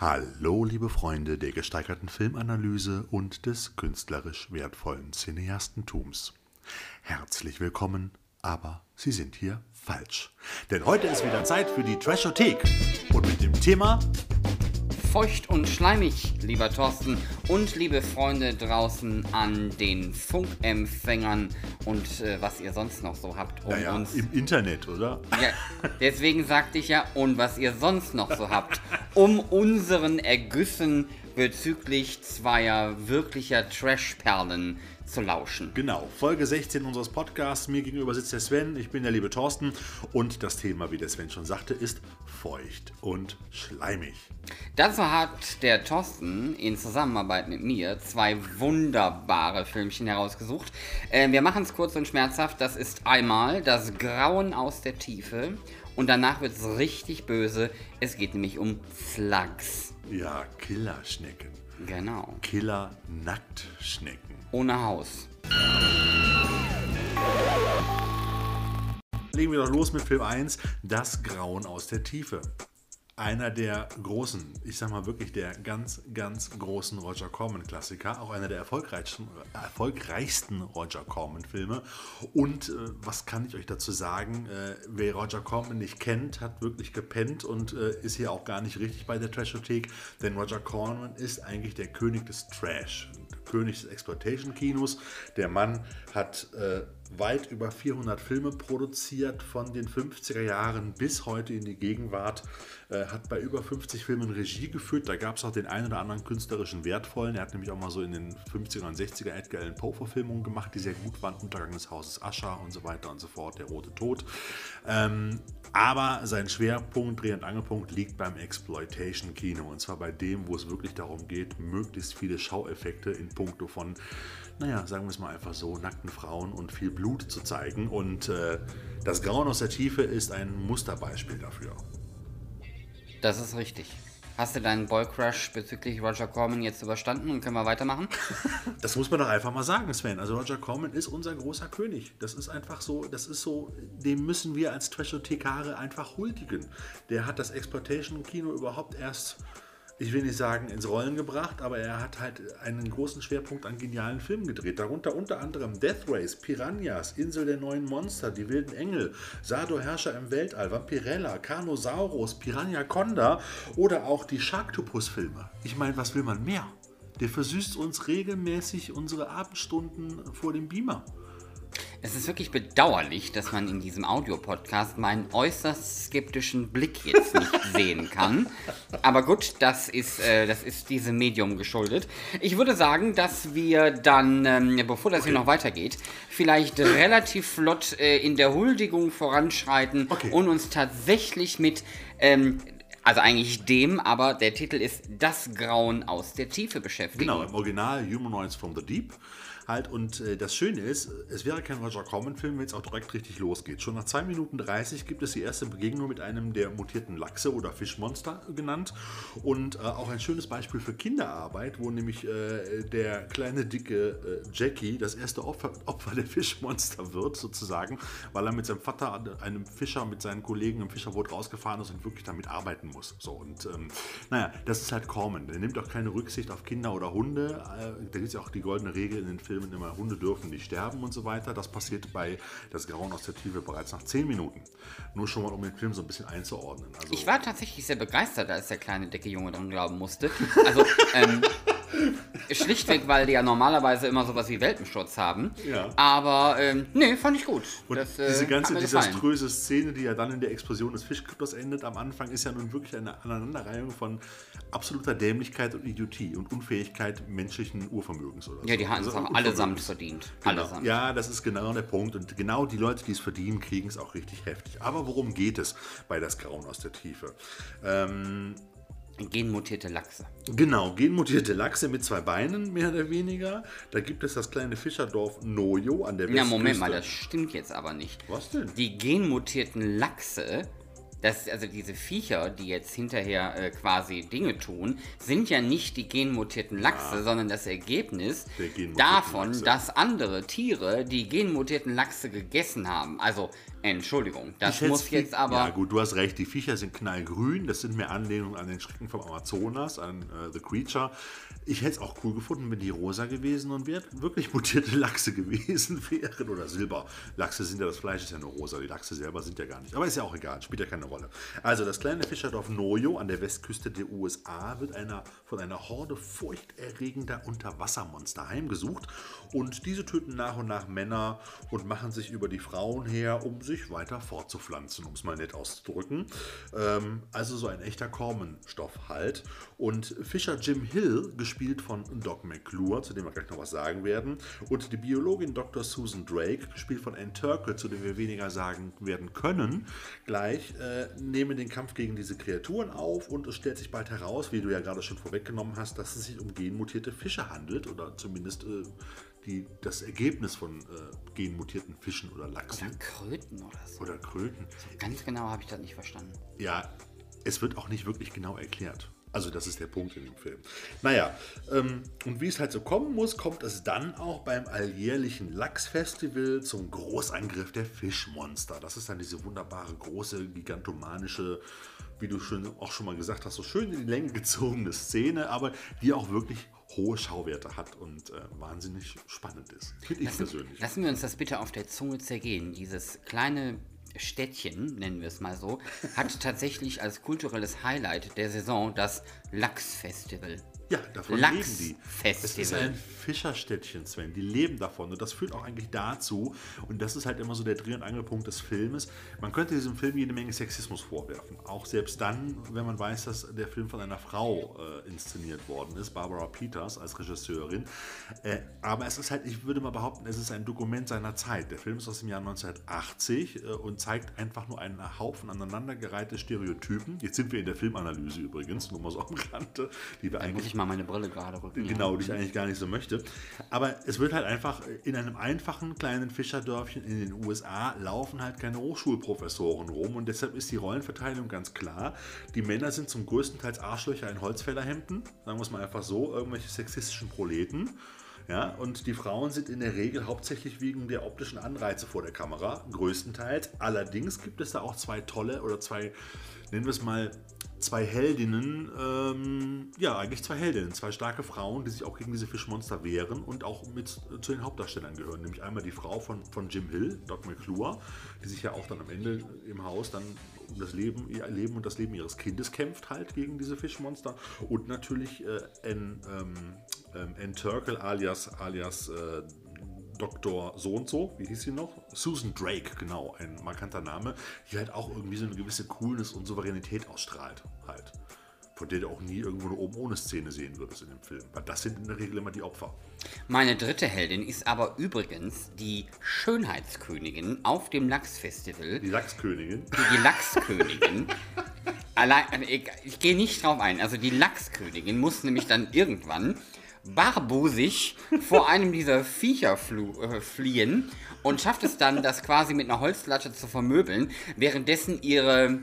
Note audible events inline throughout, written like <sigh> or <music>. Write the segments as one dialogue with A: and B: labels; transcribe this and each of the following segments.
A: Hallo, liebe Freunde der gesteigerten Filmanalyse und des künstlerisch wertvollen Cineastentums. Herzlich willkommen, aber Sie sind hier falsch. Denn heute ist wieder Zeit für die Trashothek und mit dem Thema
B: feucht und schleimig, lieber Thorsten und liebe Freunde draußen an den Funkempfängern und äh, was ihr sonst noch so habt
A: um naja, uns. Im Internet, oder?
B: Ja, deswegen sagte ich ja, und was ihr sonst noch so habt, um unseren Ergüssen bezüglich zweier wirklicher Trash-Perlen zu lauschen.
A: Genau, Folge 16 unseres Podcasts. Mir gegenüber sitzt der Sven, ich bin der liebe Thorsten und das Thema, wie der Sven schon sagte, ist feucht und schleimig.
B: Dazu hat der Thorsten in Zusammenarbeit mit mir zwei wunderbare Filmchen herausgesucht. Äh, wir machen es kurz und schmerzhaft. Das ist einmal das Grauen aus der Tiefe und danach wird es richtig böse. Es geht nämlich um Slugs.
A: Ja, Killerschnecken.
B: Genau.
A: Killer-Nacktschnecken.
B: Ohne Haus.
A: Legen wir doch los mit Film 1, Das Grauen aus der Tiefe einer der großen, ich sag mal wirklich der ganz, ganz großen Roger Corman-Klassiker, auch einer der erfolgreichsten, erfolgreichsten Roger Corman-Filme. Und äh, was kann ich euch dazu sagen? Äh, wer Roger Corman nicht kennt, hat wirklich gepennt und äh, ist hier auch gar nicht richtig bei der Trashothek, denn Roger Corman ist eigentlich der König des Trash, König des Exploitation-Kinos. Der Mann hat äh, weit über 400 Filme produziert, von den 50er Jahren bis heute in die Gegenwart, äh, hat bei über 50 Filmen Regie geführt. Da gab es auch den einen oder anderen künstlerischen wertvollen. Er hat nämlich auch mal so in den 50er und 60er Edgar Allan Poe-Verfilmungen gemacht, die sehr gut waren. Untergang des Hauses Ascher und so weiter und so fort, Der Rote Tod. Ähm, aber sein Schwerpunkt, Dreh- und Angelpunkt liegt beim Exploitation-Kino. Und zwar bei dem, wo es wirklich darum geht, möglichst viele Schaueffekte in puncto von naja, sagen wir es mal einfach so, nackten Frauen und viel Blut zu zeigen. Und äh, das Grauen aus der Tiefe ist ein Musterbeispiel dafür.
B: Das ist richtig. Hast du deinen Boy-Crush bezüglich Roger Corman jetzt überstanden und können wir weitermachen? <laughs>
A: das muss man doch einfach mal sagen, Sven. Also Roger Corman ist unser großer König. Das ist einfach so, das ist so, dem müssen wir als Trashothekare einfach huldigen. Der hat das Exploitation-Kino überhaupt erst ich will nicht sagen ins Rollen gebracht, aber er hat halt einen großen Schwerpunkt an genialen Filmen gedreht. Darunter unter anderem Death Race, Piranhas, Insel der neuen Monster, Die wilden Engel, Sado Herrscher im Weltall, Vampirella, Carnosaurus, Piranha Conda oder auch die Sharktopus-Filme. Ich meine, was will man mehr? Der versüßt uns regelmäßig unsere Abendstunden vor dem Beamer.
B: Es ist wirklich bedauerlich, dass man in diesem Audiopodcast meinen äußerst skeptischen Blick jetzt nicht <laughs> sehen kann. Aber gut, das ist, äh, das ist diesem Medium geschuldet. Ich würde sagen, dass wir dann, ähm, bevor das hier noch weitergeht, vielleicht relativ flott äh, in der Huldigung voranschreiten okay. und uns tatsächlich mit ähm, also eigentlich dem, aber der Titel ist Das Grauen aus der Tiefe beschäftigen.
A: Genau, im Original Humanoids from the Deep halt. Und äh, das Schöne ist, es wäre kein Roger Corman-Film, wenn es auch direkt richtig losgeht. Schon nach 2 Minuten 30 gibt es die erste Begegnung mit einem der mutierten Lachse oder Fischmonster genannt. Und äh, auch ein schönes Beispiel für Kinderarbeit, wo nämlich äh, der kleine, dicke äh, Jackie das erste Opfer, Opfer der Fischmonster wird, sozusagen, weil er mit seinem Vater, einem Fischer, mit seinen Kollegen im Fischerboot rausgefahren ist und wirklich damit arbeiten muss. So, und ähm, naja, das ist halt Corman. Der nimmt auch keine Rücksicht auf Kinder oder Hunde. Äh, da gibt es ja auch die goldene Regel in den Filmen Filmen immer, Hunde dürfen nicht sterben und so weiter. Das passiert bei Das Grauen aus der Tiefe bereits nach 10 Minuten. Nur schon mal, um den Film so ein bisschen einzuordnen.
B: Also, ich war tatsächlich sehr begeistert, als der kleine dicke Junge dran glauben musste. Also, ähm, <laughs> Schlichtweg, weil die ja normalerweise immer sowas wie Welpenschutz haben. Ja. Aber ähm, nee, fand ich gut.
A: Und das, äh, diese ganze desaströse Szene, die ja dann in der Explosion des Fischkutters endet am Anfang, ist ja nun wirklich eine Aneinanderreihung von absoluter Dämlichkeit und Idiotie und Unfähigkeit menschlichen Urvermögens oder
B: Ja, die haben es also auch allesamt verdient.
A: Genau. Allesamt. Ja, das ist genau der Punkt. Und genau die Leute, die es verdienen, kriegen es auch richtig heftig. Aber worum geht es bei das Grauen aus der Tiefe? Ähm,
B: Genmutierte Lachse.
A: Genau, genmutierte Lachse mit zwei Beinen, mehr oder weniger. Da gibt es das kleine Fischerdorf Noyo an der Westküste.
B: Ja, Moment mal, das stimmt jetzt aber nicht.
A: Was denn?
B: Die genmutierten Lachse dass also diese Viecher, die jetzt hinterher äh, quasi Dinge tun, sind ja nicht die genmutierten Lachse, ja. sondern das Ergebnis davon, Lachse. dass andere Tiere die genmutierten Lachse gegessen haben. Also Entschuldigung, das
A: Ich
B: muss jetzt aber.
A: Ja, gut, du hast recht. Die Viecher sind knallgrün. Das sind mehr Anlehnungen an den Schrecken vom Amazonas, an äh, The Creature. Ich hätte es auch cool gefunden, wenn die rosa gewesen und wir wirklich <laughs> mutierte Lachse gewesen <laughs> wären. Oder Silber. Lachse sind ja, das Fleisch ist ja nur rosa. Die Lachse selber sind ja gar nicht. Aber ist ja auch egal, spielt ja keine Rolle. Also, das kleine Fischerdorf Noyo an der Westküste der USA wird einer, von einer Horde furchterregender Unterwassermonster heimgesucht. Und diese töten nach und nach Männer und machen sich über die Frauen her, um sich weiter fortzupflanzen, um es mal nett auszudrücken. Ähm, also so ein echter Corman-Stoff halt. Und Fischer Jim Hill, gespielt von Doc McClure, zu dem wir gleich noch was sagen werden, und die Biologin Dr. Susan Drake, gespielt von Ann Turkel, zu dem wir weniger sagen werden können, gleich äh, nehmen den Kampf gegen diese Kreaturen auf und es stellt sich bald heraus, wie du ja gerade schon vorweggenommen hast, dass es sich um genmutierte Fische handelt oder zumindest äh, die, das Ergebnis von äh, genmutierten Fischen oder Lachsen
B: Oder Kröten oder so.
A: oder Kröten.
B: Ganz genau habe ich das nicht verstanden.
A: Ja, es wird auch nicht wirklich genau erklärt. Also das ist der Punkt in dem Film. Naja, ähm, und wie es halt so kommen muss, kommt es dann auch beim alljährlichen Lachsfestival zum Großangriff der Fischmonster. Das ist dann diese wunderbare, große, gigantomanische, wie du schon, auch schon mal gesagt hast, so schön in die Länge gezogene Szene, aber die auch wirklich hohe Schauwerte hat und äh, wahnsinnig spannend ist. Finde ich persönlich.
B: Lassen wir uns das bitte auf der Zunge zergehen. Dieses kleine Städtchen, nennen wir es mal so, hat tatsächlich als kulturelles Highlight der Saison das Lachsfestival.
A: Ja, davon leben die. Es ist ein Fischerstädtchen, Sven. Die leben davon. Und das führt auch eigentlich dazu, und das ist halt immer so der Dreh- und Angelpunkt des Filmes, man könnte diesem Film jede Menge Sexismus vorwerfen. Auch selbst dann, wenn man weiß, dass der Film von einer Frau äh, inszeniert worden ist, Barbara Peters als Regisseurin. Äh, aber es ist halt, ich würde mal behaupten, es ist ein Dokument seiner Zeit. Der Film ist aus dem Jahr 1980 äh, und zeigt einfach nur einen Haufen aneinandergereihte Stereotypen. Jetzt sind wir in der Filmanalyse übrigens, nur mal so am Rande, die wir eigentlich
B: ich mal meine Brille gerade rücken. ja.
A: Genau, die ich eigentlich gar nicht so möchte. Aber es wird halt einfach in einem einfachen kleinen Fischerdörfchen in den USA laufen halt keine Hochschulprofessoren rum und deshalb ist die Rollenverteilung ganz klar. Die Männer sind zum größten Teil Arschlöcher in Holzfällerhemden, sagen wir es mal einfach so, irgendwelche sexistischen Proleten. Ja, und die Frauen sind in der Regel hauptsächlich wegen der optischen Anreize vor der Kamera, größtenteils. Allerdings gibt es da auch zwei tolle oder zwei, nennen wir es mal, zwei Heldinnen, ähm, ja, eigentlich zwei Heldinnen, zwei starke Frauen, die sich auch gegen diese Fischmonster wehren und auch mit äh, zu den Hauptdarstellern gehören. Nämlich einmal die Frau von, von Jim Hill, Doc McClure, die sich ja auch dann am Ende im Haus dann um das Leben, ihr Leben und das Leben ihres Kindes kämpft halt gegen diese Fischmonster. Und natürlich äh, Ann, ähm, ähm, Turkel alias, alias äh, Dr. So und so, wie hieß sie noch? Susan Drake, genau, ein markanter Name, die halt auch irgendwie so eine gewisse Coolness und Souveränität ausstrahlt, halt. Von der du auch nie irgendwo eine oben ohne Szene sehen würdest in dem Film. Weil das sind in der Regel immer die Opfer.
B: Meine dritte Heldin ist aber übrigens die Schönheitskönigin auf dem Lachsfestival.
A: Die Lachskönigin.
B: Die Lachskönigin. <laughs> Allein, ich, ich gehe nicht drauf ein. Also die Lachskönigin muss nämlich dann irgendwann barbusig vor einem dieser Viecher äh, fliehen und schafft es dann, das quasi mit einer Holzlatte zu vermöbeln, währenddessen ihre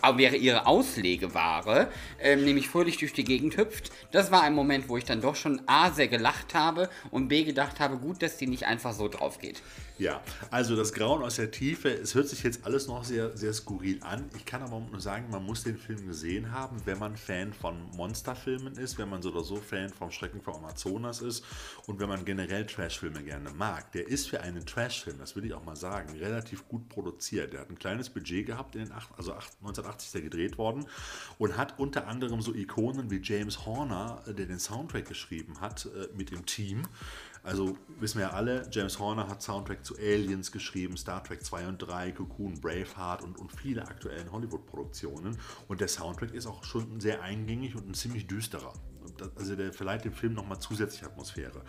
B: aber wäre ihre Auslegeware, ähm, nämlich fröhlich durch die Gegend hüpft. Das war ein Moment, wo ich dann doch schon A, sehr gelacht habe und B, gedacht habe, gut, dass die nicht einfach so drauf geht.
A: Ja, also das Grauen aus der Tiefe, es hört sich jetzt alles noch sehr, sehr skurril an. Ich kann aber nur sagen, man muss den Film gesehen haben, wenn man Fan von Monsterfilmen ist, wenn man so oder so Fan vom Schrecken vom Amazonas ist und wenn man generell Trashfilme gerne mag. Der ist für einen Trashfilm, das will ich auch mal sagen, relativ gut produziert. Der hat ein kleines Budget gehabt, in den acht, also acht- 1980 ist der gedreht worden und hat unter anderem so Ikonen wie James Horner, der den Soundtrack geschrieben hat, äh, mit dem Team. Also wissen wir ja alle, James Horner hat Soundtrack zu Aliens geschrieben, Star Trek 2 und 3, Cocoon, Braveheart und, und viele aktuellen Hollywood-Produktionen. Und der Soundtrack ist auch schon sehr eingängig und ein ziemlich düsterer. Also der verleiht dem Film nochmal zusätzliche Atmosphäre.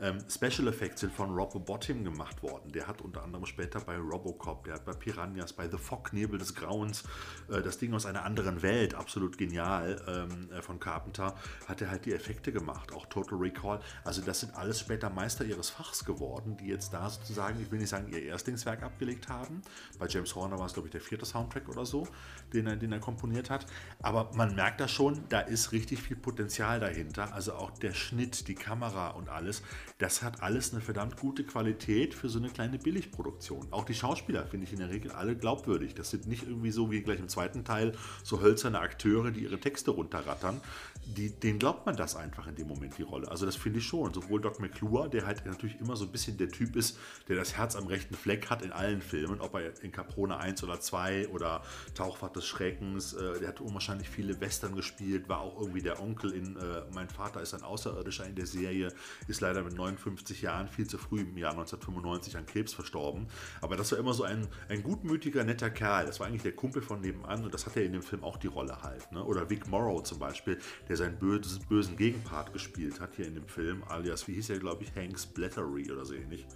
A: Ähm, Special Effects sind von Rob Bottin gemacht worden. Der hat unter anderem später bei Robocop, der hat bei Piranhas, bei The Fog, Nebel des Grauens, äh, das Ding aus einer anderen Welt, absolut genial, ähm, äh, von Carpenter, hat er halt die Effekte gemacht. Auch Total Recall. Also das sind alles später Meister ihres Fachs geworden, die jetzt da sozusagen, ich will nicht sagen, ihr Erstlingswerk abgelegt haben. Bei James Horner war es, glaube ich, der vierte Soundtrack oder so, den er, den er komponiert hat. Aber man merkt da schon, da ist richtig viel Potenzial dahinter, also auch der Schnitt, die Kamera und alles, das hat alles eine verdammt gute Qualität für so eine kleine Billigproduktion. Auch die Schauspieler finde ich in der Regel alle glaubwürdig. Das sind nicht irgendwie so wie gleich im zweiten Teil so hölzerne Akteure, die ihre Texte runterrattern. Die, denen glaubt man das einfach in dem Moment, die Rolle. Also das finde ich schon. Sowohl Doc McClure, der halt natürlich immer so ein bisschen der Typ ist, der das Herz am rechten Fleck hat in allen Filmen, ob er in Caprone 1 oder 2 oder Tauchfahrt des Schreckens, äh, der hat unwahrscheinlich viele Western gespielt, war auch irgendwie der Onkel in äh, Mein Vater ist ein Außerirdischer in der Serie, ist leider mit 59 Jahren viel zu früh im Jahr 1995 an Krebs verstorben. Aber das war immer so ein, ein gutmütiger, netter Kerl. Das war eigentlich der Kumpel von nebenan und das hat er in dem Film auch die Rolle halt. Ne? Oder Vic Morrow zum Beispiel, der seinen bösen, bösen Gegenpart gespielt hat hier in dem Film, alias, wie hieß er, glaube ich, Hank Splattery oder so ähnlich.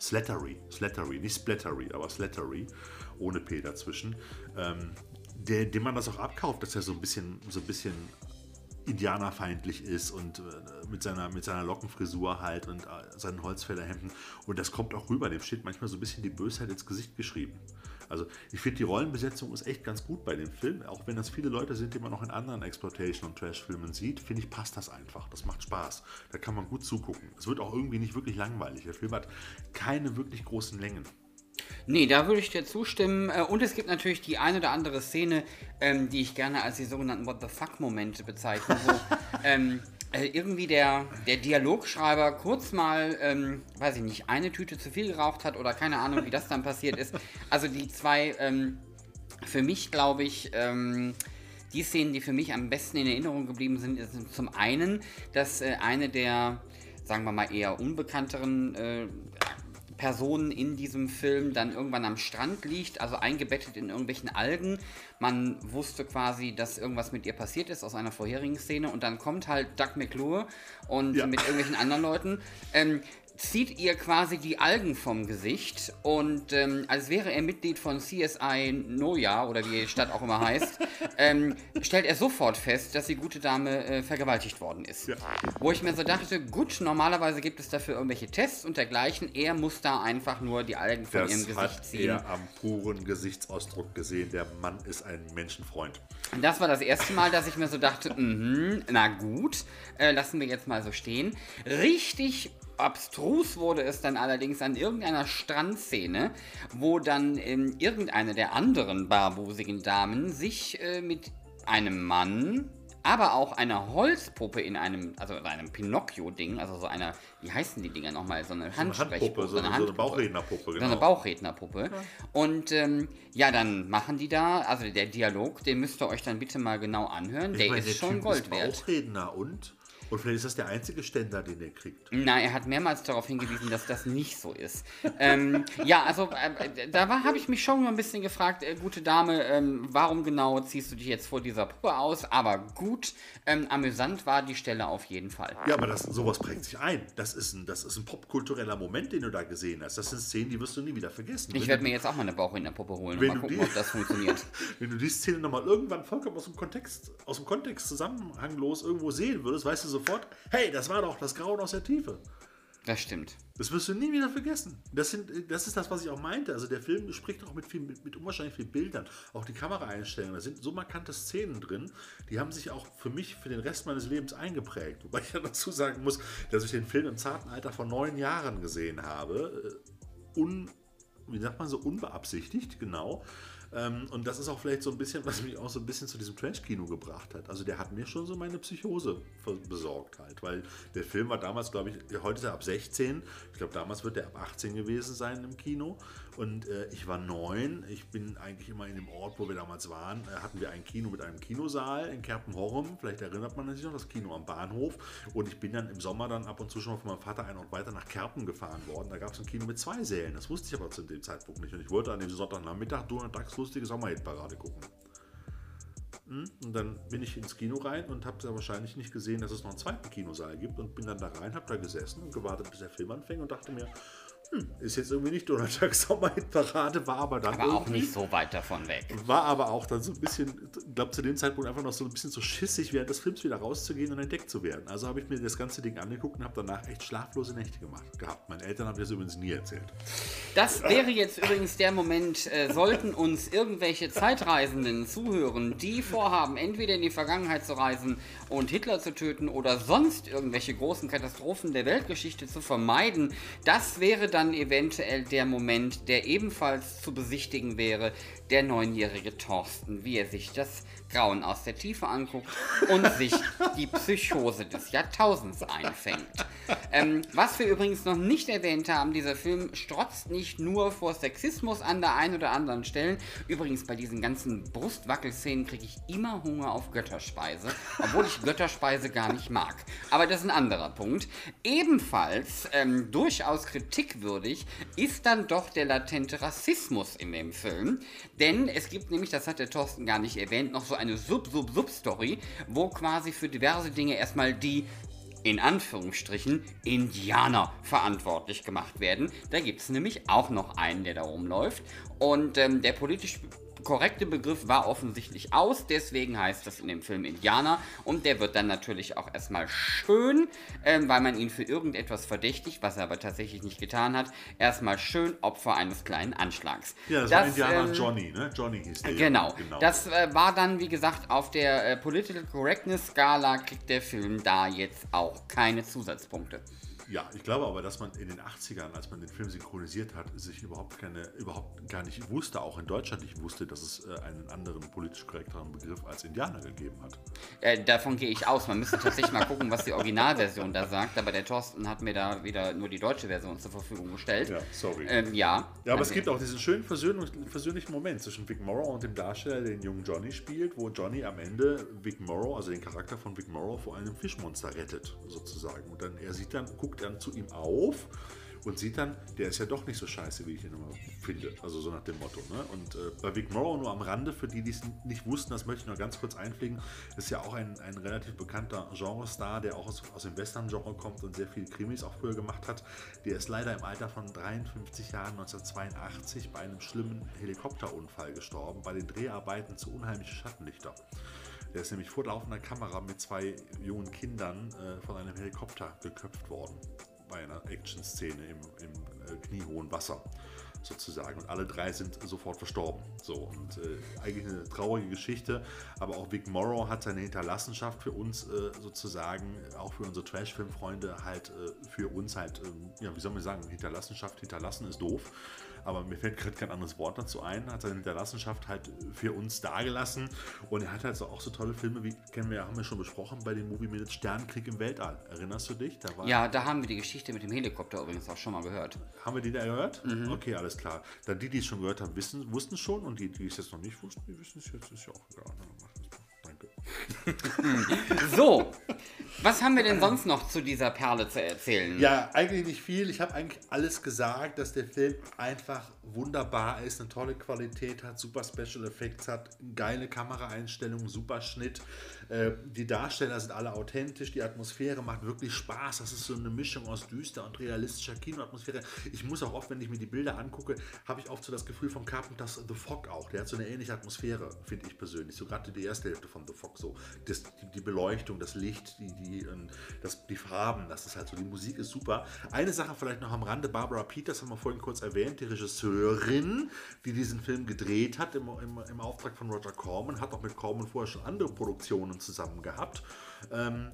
A: Slattery, Slattery, nicht Splattery, aber Slattery, ohne P dazwischen. Ähm, dem man das auch abkauft, dass er so ein bisschen, so ein bisschen indianerfeindlich ist und äh, mit, seiner, mit seiner Lockenfrisur halt und äh, seinen Holzfällerhemden. Und das kommt auch rüber. Dem steht manchmal so ein bisschen die Bösheit ins Gesicht geschrieben. Also ich finde, die Rollenbesetzung ist echt ganz gut bei dem Film. Auch wenn das viele Leute sind, die man noch in anderen Exploitation- und Trash-Filmen sieht, finde ich, passt das einfach. Das macht Spaß. Da kann man gut zugucken. Es wird auch irgendwie nicht wirklich langweilig. Der Film hat keine wirklich großen Längen.
B: Nee, da würde ich dir zustimmen. Äh, und es gibt natürlich die eine oder andere Szene, ähm, die ich gerne als die sogenannten What the fuck-Momente bezeichne, wo <laughs> ähm, äh, irgendwie der, der Dialogschreiber kurz mal, ähm, weiß ich nicht, eine Tüte zu viel geraucht hat oder keine Ahnung, wie das dann passiert ist. Also die zwei, ähm, für mich glaube ich, ähm, die Szenen, die für mich am besten in Erinnerung geblieben sind, sind zum einen, dass äh, eine der, sagen wir mal, eher unbekannteren äh, Person in diesem Film dann irgendwann am Strand liegt, also eingebettet in irgendwelchen Algen. Man wusste quasi, dass irgendwas mit ihr passiert ist aus einer vorherigen Szene und dann kommt halt Doug McClure und ja. mit irgendwelchen anderen Leuten. Ähm, zieht ihr quasi die Algen vom Gesicht und ähm, als wäre er Mitglied von CSI Noya oder wie die Stadt auch immer heißt, <laughs> ähm, stellt er sofort fest, dass die gute Dame äh, vergewaltigt worden ist. Ja. Wo ich mir so dachte, gut, normalerweise gibt es dafür irgendwelche Tests und dergleichen. Er muss da einfach nur die Algen von
A: das
B: ihrem Gesicht
A: hat
B: ziehen.
A: Er am puren Gesichtsausdruck gesehen, der Mann ist ein Menschenfreund.
B: Das war das erste Mal, dass ich mir so dachte, mh, na gut, äh, lassen wir jetzt mal so stehen. Richtig Abstrus wurde es dann allerdings an irgendeiner Strandszene, wo dann ähm, irgendeine der anderen barbusigen Damen sich äh, mit einem Mann, aber auch einer Holzpuppe in einem, also einem Pinocchio-Ding, also so einer, wie heißen die Dinger nochmal, so eine Handsprechpuppe,
A: so, eine, so eine Bauchrednerpuppe,
B: genau. So eine Bauchrednerpuppe. Ja. Und ähm, ja, dann machen die da, also der Dialog, den müsst ihr euch dann bitte mal genau anhören, ich der meine, ist der schon typ Gold ist wert.
A: Bauchredner und? Und vielleicht ist das der einzige Ständer, den er kriegt.
B: Nein, er hat mehrmals darauf hingewiesen, dass das nicht so ist. ähm, ja, also äh, da habe ich mich schon mal ein bisschen gefragt, äh, gute Dame, ähm, warum genau ziehst du dich jetzt vor dieser Puppe aus? Aber gut, ähm, amüsant war die Stelle auf jeden Fall.
A: Ja, aber das, sowas prägt sich ein. Das ist, ein, das ist ein popkultureller Moment, den du da gesehen hast. Das sind Szenen, die wirst du nie wieder vergessen.
B: Ich werde mir jetzt auch mal eine Bauch in der Puppe holen und mal gucken, die, ob das funktioniert. <laughs>
A: wenn du die Szene nochmal irgendwann vollkommen aus dem Kontext, aus dem Kontext zusammenhanglos irgendwo sehen würdest, weißt du sofort, hey, das war doch das Grauen aus der Tiefe.
B: Das stimmt.
A: Das wirst du nie wieder vergessen. Das, sind, das ist das, was ich auch meinte. Also der Film spricht auch mit, viel, mit, mit unwahrscheinlich vielen Bildern. Auch die Kameraeinstellungen. Da sind so markante Szenen drin, die haben sich auch für mich für den Rest meines Lebens eingeprägt. Wobei ich ja dazu sagen muss, dass ich den Film im zarten Alter von neun Jahren gesehen habe. Äh, un, wie sagt man so, unbeabsichtigt, genau. Ähm, und das ist auch vielleicht so ein bisschen, was mich auch so ein bisschen zu diesem Trench-Kino gebracht hat. Also der hat mir schon so meine Psychose besorgt halt, weil der Film war damals, glaube ich, heute ist er ab 16. Ich glaube, damals wird er ab 18 gewesen sein im Kino. Und äh, ich war neun. Ich bin eigentlich immer in dem Ort, wo wir damals waren, äh, hatten wir ein Kino mit einem Kinosaal in Kerpen-Horrum. Vielleicht erinnert man sich noch, das Kino am Bahnhof. Und ich bin dann im Sommer dann ab und zu schon mal von meinem Vater ein Ort weiter nach Kerpen gefahren worden. Da gab es ein Kino mit zwei Sälen. Das wusste ich aber zu dem Zeitpunkt nicht. Und ich wollte an dem Sonntagnachmittag Donnerstags lustige Sommerhitparade gucken. Hm? Und dann bin ich ins Kino rein und habe wahrscheinlich nicht gesehen, dass es noch einen zweiten Kinosaal gibt und bin dann da rein, habe da gesessen und gewartet, bis der Film anfängt und dachte mir, hm, ist jetzt irgendwie nicht Donnerstag Sommerhitparade, <laughs> war aber dann
B: Aber auch nicht so weit davon weg.
A: War aber auch dann so ein bisschen, ich glaube zu dem Zeitpunkt einfach noch so ein bisschen so schissig, während des Films wieder rauszugehen und entdeckt zu werden. Also habe ich mir das ganze Ding angeguckt und habe danach echt schlaflose Nächte gemacht gehabt. Meinen Eltern habe ich das übrigens nie erzählt.
B: Das wäre jetzt übrigens der Moment, äh, sollten uns irgendwelche Zeitreisenden zuhören, die vorhaben, entweder in die Vergangenheit zu reisen und Hitler zu töten oder sonst irgendwelche großen Katastrophen der Weltgeschichte zu vermeiden. Das wäre dann eventuell der Moment, der ebenfalls zu besichtigen wäre, der neunjährige Thorsten, wie er sich das Grauen aus der Tiefe anguckt und sich die Psychose des Jahrtausends einfängt. Ähm, was wir übrigens noch nicht erwähnt haben, dieser Film strotzt nicht nur vor Sexismus an der einen oder anderen Stelle. Übrigens bei diesen ganzen Brustwackelszenen kriege ich immer Hunger auf Götterspeise, obwohl ich Götterspeise gar nicht mag. Aber das ist ein anderer Punkt. Ebenfalls ähm, durchaus kritikwürdig ist dann doch der latente Rassismus in dem Film. Denn es gibt nämlich, das hat der Thorsten gar nicht erwähnt, noch so eine Sub-Sub-Sub-Story, wo quasi für diverse Dinge erstmal die in Anführungsstrichen Indianer verantwortlich gemacht werden. Da gibt es nämlich auch noch einen, der da rumläuft. Und ähm, der politisch korrekte Begriff war offensichtlich aus, deswegen heißt das in dem Film Indianer. Und der wird dann natürlich auch erstmal schön, ähm, weil man ihn für irgendetwas verdächtigt, was er aber tatsächlich nicht getan hat, erstmal schön Opfer eines kleinen Anschlags.
A: Ja, das, war
B: Das,
A: Indianer
B: ähm,
A: Johnny, ne? Johnny hieß der. ja.
B: Genau. Das äh, war dann, wie gesagt, auf der äh, Political Correctness Skala kriegt der Film da jetzt auch keine Zusatzpunkte.
A: Ja, ich glaube aber, dass man in den 80ern, als man den Film synchronisiert hat, sich überhaupt keine, überhaupt gar nicht wusste, auch in Deutschland nicht wusste, dass es äh, einen anderen politisch korrekteren Begriff als Indianer gegeben hat.
B: Äh, davon gehe ich aus. Man müsste tatsächlich mal gucken, was die Originalversion da sagt. Aber der Thorsten hat mir da wieder nur die deutsche Version zur Verfügung gestellt.
A: Ja, sorry.
B: Ähm, ja.
A: Ja, aber es
B: Also,
A: gibt auch diesen schönen versöhnlich, versöhnlichen Moment zwischen Vic Morrow und dem Darsteller, der den jungen Johnny spielt, wo Johnny am Ende Vic Morrow, also den Charakter von Vic Morrow, vor einem Fischmonster rettet, sozusagen. Und dann er sieht dann, guckt dann zu ihm auf und sieht dann, der ist ja doch nicht so scheiße, wie ich ihn immer finde. Also so nach dem Motto. Ne? Und äh, bei Vic Morrow nur am Rande, für die, die es nicht wussten, das möchte ich noch ganz kurz einfliegen, ist ja auch ein, ein relativ bekannter Genre-Star, der auch aus, aus dem Western-Genre kommt und sehr viele Krimis auch früher gemacht hat. Der ist leider im Alter von 53 Jahren 1982 bei einem schlimmen Helikopterunfall gestorben, bei den Dreharbeiten zu unheimliche Schattenlichter. Der ist nämlich vor laufender Kamera mit zwei jungen Kindern äh, von einem Helikopter geköpft worden. Bei einer Action-Szene im, im äh, kniehohen Wasser sozusagen. Und alle drei sind sofort verstorben. So, und äh, eigentlich eine traurige Geschichte. Aber auch Vic Morrow hat seine Hinterlassenschaft für uns äh, sozusagen, auch für unsere Trash-Film-Freunde, halt äh, für uns halt, ähm, ja, wie soll man sagen, Hinterlassenschaft hinterlassen ist doof. Aber mir fällt gerade kein anderes Wort dazu ein. Hat seine Hinterlassenschaft halt für uns dagelassen. Und er hat halt so auch so tolle Filme, wie kennen wir, haben wir schon besprochen bei den Movie Minutes Sternenkrieg im Weltall. Erinnerst du dich? Da
B: Ja, da haben wir die Geschichte mit dem Helikopter übrigens auch schon mal gehört.
A: Haben wir die da gehört?
B: Mhm.
A: Okay, alles klar. Dann die, die es schon gehört haben, wissen, wussten schon und die, die es jetzt noch nicht wussten, die wissen es jetzt. Ist ja auch egal. Na, mach das mal.
B: So, was haben wir denn sonst noch zu dieser Perle zu erzählen?
A: Ja, eigentlich nicht viel. Ich habe eigentlich alles gesagt, dass der Film einfach wunderbar ist, eine tolle Qualität hat, super Special Effects hat, geile Kameraeinstellungen, super Schnitt. Äh, die Darsteller sind alle authentisch, die Atmosphäre macht wirklich Spaß. Das ist so eine Mischung aus düster und realistischer Kinoatmosphäre. Ich muss auch oft, wenn ich mir die Bilder angucke, habe ich oft so das Gefühl von Carpenters The Fog auch. Der hat so eine ähnliche Atmosphäre, finde ich persönlich. So gerade die erste Hälfte von The Fog, so das, die, die Beleuchtung, das Licht, die, die, ähm, das, die Farben, das ist halt so. Die Musik ist super. Eine Sache vielleicht noch am Rande: Barbara Peters haben wir vorhin kurz erwähnt, die Regisseurin, die diesen Film gedreht hat im, im, im Auftrag von Roger Corman, hat auch mit Corman vorher schon andere Produktionen zusammen gehabt. Ähm,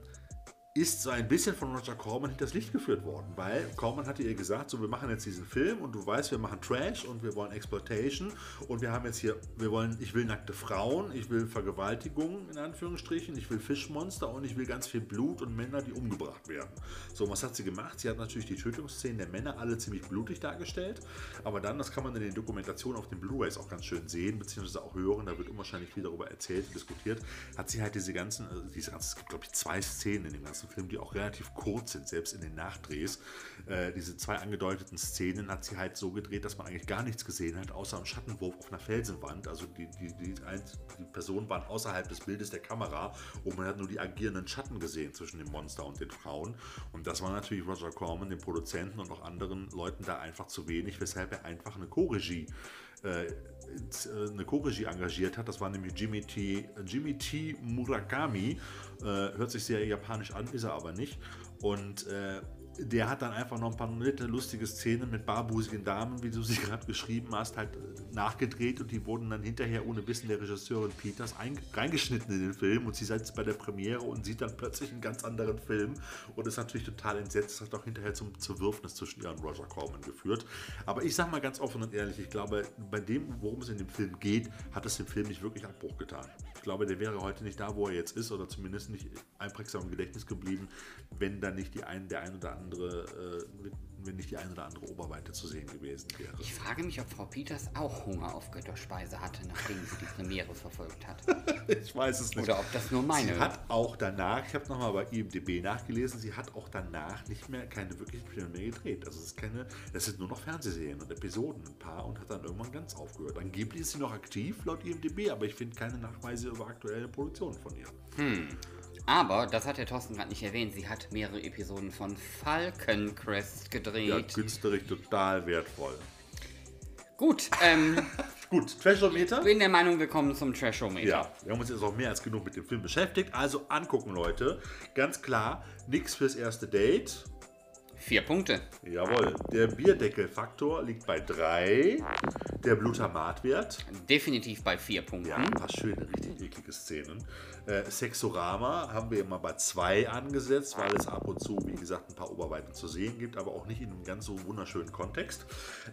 A: ist so ein bisschen von Roger Corman hinters Licht geführt worden, weil Corman hatte ihr gesagt, so wir machen jetzt diesen Film und du weißt, wir machen Trash und wir wollen Exploitation und wir haben jetzt hier, wir wollen, ich will nackte Frauen, ich will Vergewaltigung in Anführungsstrichen, ich will Fischmonster und ich will ganz viel Blut und Männer, die umgebracht werden. So, was hat sie gemacht? Sie hat natürlich die Tötungsszenen der Männer alle ziemlich blutig dargestellt, aber dann, das kann man in den Dokumentationen auf den Blu-rays auch ganz schön sehen, beziehungsweise auch hören, da wird unwahrscheinlich viel darüber erzählt und diskutiert, hat sie halt diese ganzen, also diese ganzen, es gibt glaube ich zwei Szenen in dem ganzen ganzen Film, die auch relativ kurz sind, selbst in den Nachdrehs. Äh, diese zwei angedeuteten Szenen hat sie halt so gedreht, dass man eigentlich gar nichts gesehen hat, außer einen Schattenwurf auf einer Felsenwand. Also die, die, die, die Personen waren außerhalb des Bildes der Kamera und man hat nur die agierenden Schatten gesehen zwischen dem Monster und den Frauen. Und das war natürlich Roger Corman, dem Produzenten und auch anderen Leuten da einfach zu wenig, weshalb er einfach eine Co-Regie äh, eine Co-Regie engagiert hat. Das war nämlich Jimmy T. Jimmy T. Murakami. Äh, hört sich sehr japanisch an, ist er aber nicht. Und äh, der hat dann einfach noch ein paar nette, lustige Szenen mit barbusigen Damen, wie du sie gerade beschrieben hast, halt äh, nachgedreht und die wurden dann hinterher ohne Wissen der Regisseurin Peters reingeschnitten in den Film und sie sitzt bei der Premiere und sieht dann plötzlich einen ganz anderen Film und ist natürlich total entsetzt. Das hat auch hinterher zum Zerwürfnis zwischen ihr und Roger Corman geführt. Aber ich sag mal ganz offen und ehrlich, ich glaube, bei dem, worum es in dem Film geht, hat es dem Film nicht wirklich Abbruch getan. Ich glaube, der wäre heute nicht da, wo er jetzt ist oder zumindest nicht einprägsam im Gedächtnis geblieben, wenn da nicht die ein, der ein oder andere, äh, wenn nicht die ein oder andere Oberweite zu sehen gewesen wäre.
B: Ich frage mich, ob Frau Peters auch Hunger auf Götterspeise hatte, nachdem sie die Premiere verfolgt hat. <laughs>
A: ich weiß es nicht.
B: Oder ob das nur meine.
A: Sie hat auch danach, ich habe nochmal bei IMDB nachgelesen, sie hat auch danach nicht mehr keine wirklichen Filme mehr gedreht. Also es ist keine, das sind nur noch Fernsehserien und Episoden, ein paar und hat dann irgendwann ganz aufgehört. Angeblich ist sie noch aktiv laut IMDB, aber ich finde keine Nachweise über aktuelle Produktionen von ihr.
B: Hm. Aber, das hat der Thorsten gerade nicht erwähnt, sie hat mehrere Episoden von Falcon Crest gedreht. Ja,
A: künstlerisch total wertvoll.
B: Gut, ähm. <laughs>
A: Gut, Trashometer.
B: Ich bin der Meinung, wir kommen zum Trashometer.
A: Ja, wir haben uns jetzt auch mehr als genug mit dem Film beschäftigt. Also angucken, Leute. Ganz klar, nichts fürs erste Date.
B: Vier Punkte.
A: Jawohl. Der Bierdeckelfaktor liegt bei drei. Der Blutamatwert.
B: Definitiv bei vier Punkten.
A: Ja, ein paar schöne, richtig eklige Szenen. Äh, Sexorama haben wir immer bei zwei angesetzt, weil es ab und zu, wie gesagt, ein paar Oberweiten zu sehen gibt, aber auch nicht in einem ganz so wunderschönen Kontext.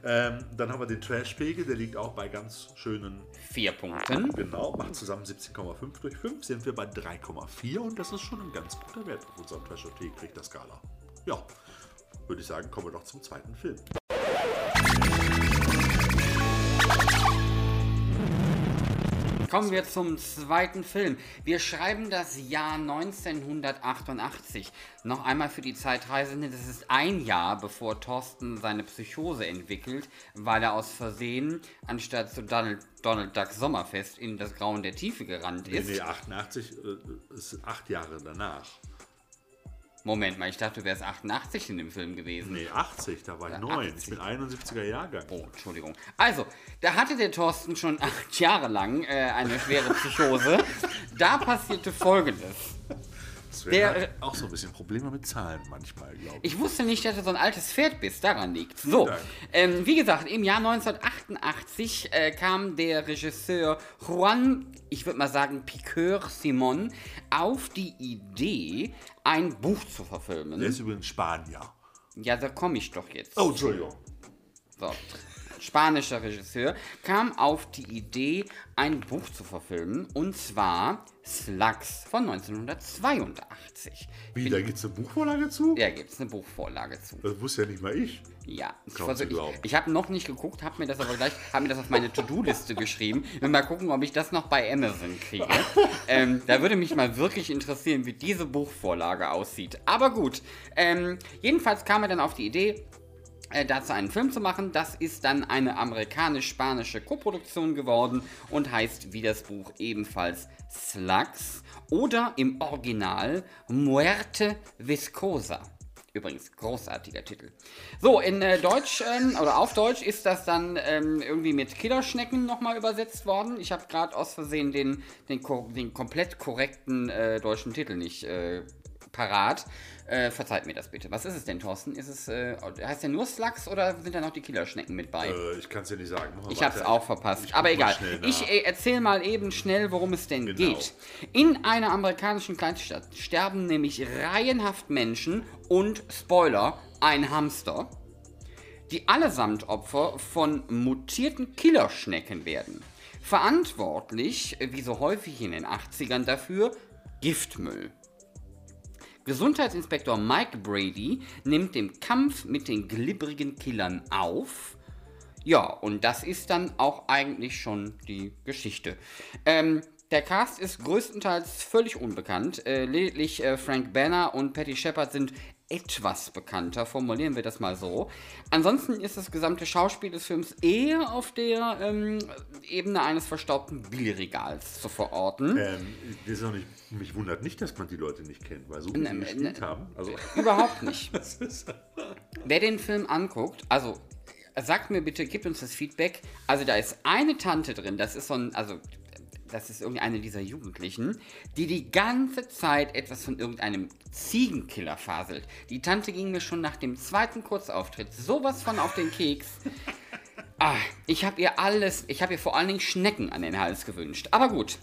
A: Ähm, dann haben wir den Trashpegel, der liegt auch bei ganz schönen
B: vier Punkten.
A: Genau, macht zusammen 17,5 durch 5, sind wir bei 3,4 und das ist schon ein ganz guter Wert auf unserem Trash-OT, kriegt der Skala. Ja, würde ich sagen, kommen wir doch zum zweiten Film.
B: Kommen wir zum zweiten Film. Wir schreiben das Jahr 1988. Noch einmal für die Zeitreisenden, das ist ein Jahr bevor Thorsten seine Psychose entwickelt, weil er aus Versehen, anstatt zu Donald, Donald Duck Sommerfest, in das Grauen der Tiefe gerannt ist.
A: Nee, nee 88 äh, ist acht Jahre danach.
B: Moment mal, ich dachte, du wärst 88 in dem Film gewesen.
A: Nee, 80, da war ich 9. Ich bin 71er Jahrgang.
B: Oh, Entschuldigung. Also, da hatte der Thorsten schon acht Jahre lang äh, eine schwere Psychose. <laughs> da passierte Folgendes.
A: Sven der, hat auch so ein bisschen Probleme mit Zahlen manchmal, glaube
B: ich. Ich wusste nicht, dass du so ein altes Pferd bist, daran liegt. So, ähm, wie gesagt, im Jahr 1988 äh, kam der Regisseur Juan, ich würde mal sagen Piqueur Simon, auf die Idee, ein Buch zu verfilmen.
A: Der ist übrigens Spanier.
B: Ja, da komme ich doch jetzt.
A: Oh, Entschuldigung.
B: So spanischer Regisseur, kam auf die Idee, ein Buch zu verfilmen, und zwar Slugs von 1982.
A: Wie, da gibt es eine Buchvorlage zu?
B: Da gibt es eine Buchvorlage zu.
A: Das wusste ja nicht mal ich.
B: Ja, ich, also ich, ich habe noch nicht geguckt, habe mir das aber gleich, habe mir das auf meine To-Do-Liste geschrieben. Will mal gucken, ob ich das noch bei Amazon kriege. <laughs> ähm, da würde mich mal wirklich interessieren, wie diese Buchvorlage aussieht. Aber gut, ähm, jedenfalls kam er dann auf die Idee, dazu einen Film zu machen. Das ist dann eine amerikanisch-spanische Koproduktion geworden und heißt wie das Buch ebenfalls Slugs oder im Original Muerte Viscosa. Übrigens, großartiger Titel. So, in äh, Deutsch ähm, oder auf Deutsch ist das dann ähm, irgendwie mit Killerschnecken nochmal übersetzt worden. Ich habe gerade aus Versehen den, den, den komplett korrekten äh, deutschen Titel nicht äh, parat. Äh, verzeiht mir das bitte. Was ist es denn, Thorsten? Ist es, äh, heißt der nur Slugs oder sind da noch die Killerschnecken mit bei?
A: Äh, ich kann es dir nicht sagen.
B: ich habe es auch verpasst. Aber egal. Ich äh, erzähle mal eben schnell, worum es denn genau. geht. In einer amerikanischen Kleinstadt sterben nämlich reihenhaft Menschen und, Spoiler, ein Hamster, die allesamt Opfer von mutierten Killerschnecken werden. Verantwortlich, wie so häufig in den 80ern dafür, Giftmüll. Gesundheitsinspektor Mike Brady nimmt den Kampf mit den glibbrigen Killern auf. Ja, und das ist dann auch eigentlich schon die Geschichte. Ähm, der Cast ist größtenteils völlig unbekannt. Äh, lediglich äh, Frank Banner und Patty Shepard sind etwas bekannter, formulieren wir das mal so. Ansonsten ist das gesamte Schauspiel des Films eher auf der ähm, Ebene eines verstaubten Billigregals zu verorten.
A: Ähm, das ist auch nicht, mich wundert nicht, dass man die Leute nicht kennt, weil so wie
B: Ne,
A: die
B: ne,
A: gespielt haben. Also,
B: Überhaupt nicht. <laughs> Wer den Film anguckt, also sagt mir bitte, gibt uns das Feedback. Also da ist eine Tante drin, das ist so ein, also das ist irgendeine dieser Jugendlichen, die die ganze Zeit etwas von irgendeinem Ziegenkiller faselt. Die Tante ging mir schon nach dem zweiten Kurzauftritt sowas von auf den Keks. <laughs> Ah, ich habe ihr alles, ich habe ihr vor allen Dingen Schnecken an den Hals gewünscht. Aber gut.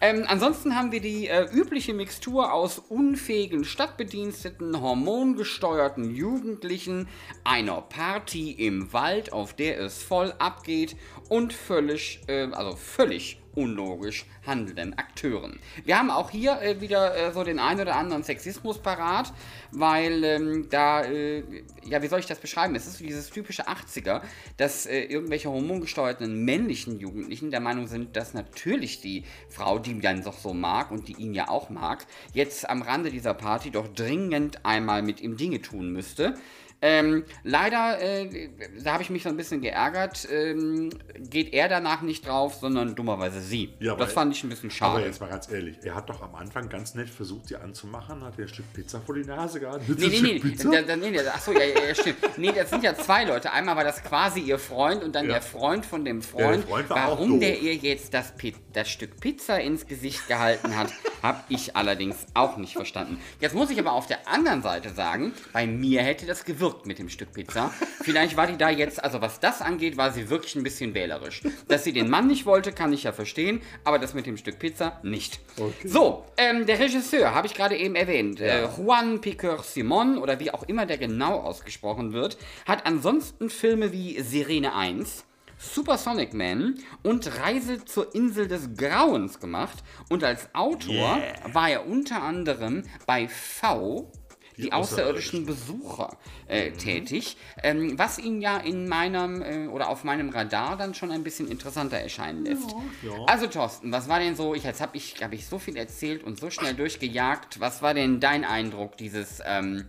B: Ähm, ansonsten haben wir die äh, übliche Mixtur aus unfähigen Stadtbediensteten, hormongesteuerten Jugendlichen, einer Party im Wald, auf der es voll abgeht und völlig, äh, also völlig unlogisch handelnden Akteuren. Wir haben auch hier äh, wieder äh, so den ein oder anderen Sexismus parat, weil ähm, da, äh, ja, wie soll ich das beschreiben? Es ist so dieses typische 80er, dass äh, irgendwelche hormongesteuerten männlichen Jugendlichen der Meinung sind, dass natürlich die Frau, die ihn dann doch so mag und die ihn ja auch mag, jetzt am Rande dieser Party doch dringend einmal mit ihm Dinge tun müsste. Ähm, leider, äh, da habe ich mich so ein bisschen geärgert, ähm, geht er danach nicht drauf, sondern dummerweise sie.
A: Ja,
B: das fand ich ein bisschen schade.
A: aber jetzt mal ganz ehrlich, er hat doch am Anfang ganz nett versucht, sie anzumachen, hat ihr ein Stück Pizza vor die Nase gehalten.
B: Nee, nee, nee,
A: Pizza?
B: da, da, nee, da- achso, ja, ja, stimmt. Nee, das sind ja zwei Leute. Einmal war das quasi ihr Freund und dann
A: Ja.
B: der Freund von dem Freund.
A: der Freund war
B: Warum der ihr jetzt das, das Stück Pizza ins Gesicht gehalten hat, <laughs> habe ich allerdings auch nicht verstanden. Jetzt muss ich aber auf der anderen Seite sagen, bei mir hätte das gewirkt mit dem Stück Pizza. Vielleicht war die da jetzt, also was das angeht, war sie wirklich ein bisschen wählerisch. Dass sie den Mann nicht wollte, kann ich ja verstehen, aber das mit dem Stück Pizza nicht.
A: Okay.
B: So, ähm, der Regisseur, habe ich gerade eben erwähnt, äh, Juan Piquer Simon oder wie auch immer der genau ausgesprochen wird, hat ansonsten Filme wie Sirene 1, Supersonic Man und Reise zur Insel des Grauens gemacht und als Autor
A: Yeah.
B: war er unter anderem bei V die,
A: Die
B: außerirdischen Besucher äh, tätig, ähm, was ihn ja in meinem äh, oder auf meinem Radar dann schon ein bisschen interessanter erscheinen lässt.
A: ja.
B: Also Thorsten, was war denn so, ich, jetzt habe ich, hab ich so viel erzählt und so schnell durchgejagt, was war denn dein Eindruck dieses, ähm,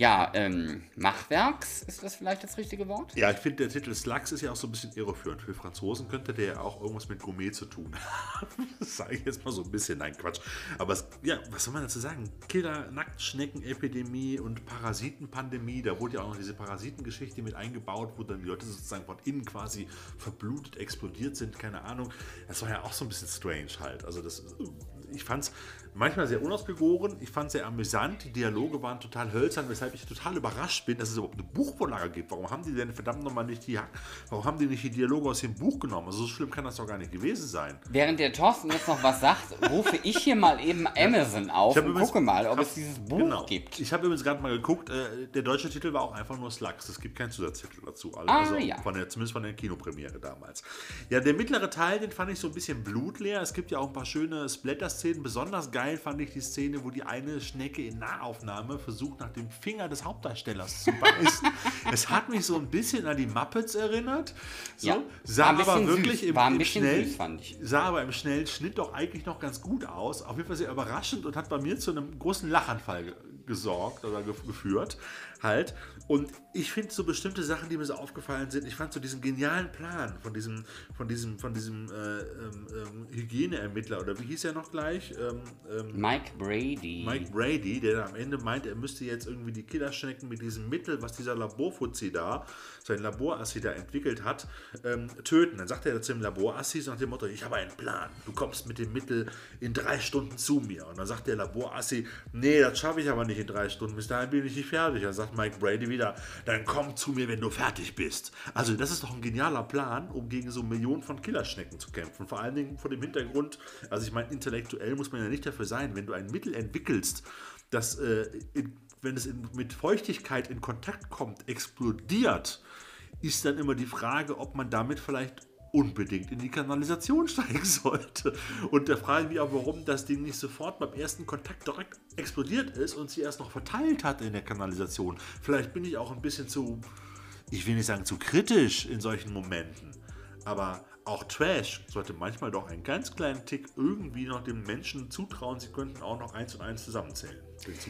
B: ja, ähm, Machwerks, ist das vielleicht das richtige Wort?
A: Ja, ich finde, der Titel Slugs ist ja auch so ein bisschen irreführend. Für Franzosen könnte der ja auch irgendwas mit Gourmet zu tun haben. <laughs> das sage ich jetzt mal so ein bisschen. Nein, Quatsch. Aber es, ja, was soll man dazu sagen? Killer, Nacktschnecken-Epidemie und Parasitenpandemie. Da wurde ja auch noch diese Parasitengeschichte mit eingebaut, wo dann die Leute sozusagen von innen quasi verblutet, explodiert sind. Keine Ahnung. Das war ja auch so ein bisschen strange halt. Also das, ich es manchmal sehr unausgegoren. Ich fand es sehr amüsant. Die Dialoge waren total hölzern, weshalb ich total überrascht bin, dass es überhaupt eine Buchvorlage gibt. Warum haben die denn verdammt nochmal nicht die, warum haben die nicht die Dialoge aus dem Buch genommen? Also so schlimm kann das doch gar nicht gewesen sein.
B: Während der Thorsten jetzt noch was sagt, rufe ich hier mal eben Amazon auf und
A: übrigens-
B: gucke mal, ob
A: hab-
B: es dieses Buch
A: Genau.
B: gibt.
A: Ich habe übrigens gerade mal geguckt, äh, der deutsche Titel war auch einfach nur Slugs. Es gibt keinen Zusatztitel dazu. Also,
B: Ah,
A: also
B: ja.
A: von der, zumindest von der Kinopremiere damals. Ja, der mittlere Teil, den fand ich so ein bisschen blutleer. Es gibt ja auch ein paar schöne Splatter-Szenen. Besonders geil fand ich die Szene, wo die eine Schnecke in Nahaufnahme versucht, nach dem Finger des Hauptdarstellers zu beißen. <laughs> es hat mich so ein bisschen an die Muppets erinnert. So,
B: Ja,
A: sah aber wirklich
B: süß.
A: im,
B: War ein
A: im schnellen,
B: süß, fand ich.
A: sah aber im schnellen Schnitt doch eigentlich noch ganz gut aus. Auf jeden Fall sehr überraschend und hat bei mir zu einem großen Lachanfall gesorgt oder ge geführt. Halt. Und ich finde so bestimmte Sachen, die mir so aufgefallen sind, ich fand so diesen genialen Plan von diesem, von diesem, von diesem äh, ähm, ähm, Hygieneermittler oder wie hieß er noch gleich? Ähm, ähm,
B: Mike Brady.
A: Mike Brady, der am Ende meint, er müsste jetzt irgendwie die Killerschnecken mit diesem Mittel, was dieser Laborfuzzi da, sein Laborassi da entwickelt hat, ähm, töten. Dann sagt er zu dem Laborassi so nach dem Motto, ich habe einen Plan, du kommst mit dem Mittel in drei Stunden zu mir. Und dann sagt der Laborassi, nee, das schaffe ich aber nicht in drei Stunden, bis dahin bin ich nicht fertig. Dann sagt Mike Brady wieder, dann komm zu mir, wenn du fertig bist. Also das ist doch ein genialer Plan, um gegen so Millionen von Killerschnecken zu kämpfen. Vor allen Dingen vor dem Hintergrund, also ich meine, intellektuell muss man ja nicht dafür sein, wenn du ein Mittel entwickelst, das, äh, in, wenn es in, mit Feuchtigkeit in Kontakt kommt, explodiert, ist dann immer die Frage, ob man damit vielleicht unbedingt in die Kanalisation <laughs> steigen sollte. Und da frage ich mich auch, warum das Ding nicht sofort beim ersten Kontakt direkt explodiert ist und sie erst noch verteilt hat in der Kanalisation. Vielleicht bin ich auch ein bisschen zu, ich will nicht sagen zu kritisch in solchen Momenten, aber auch Trash sollte manchmal doch einen ganz kleinen Tick irgendwie noch dem Menschen zutrauen, sie könnten auch noch eins und eins zusammenzählen.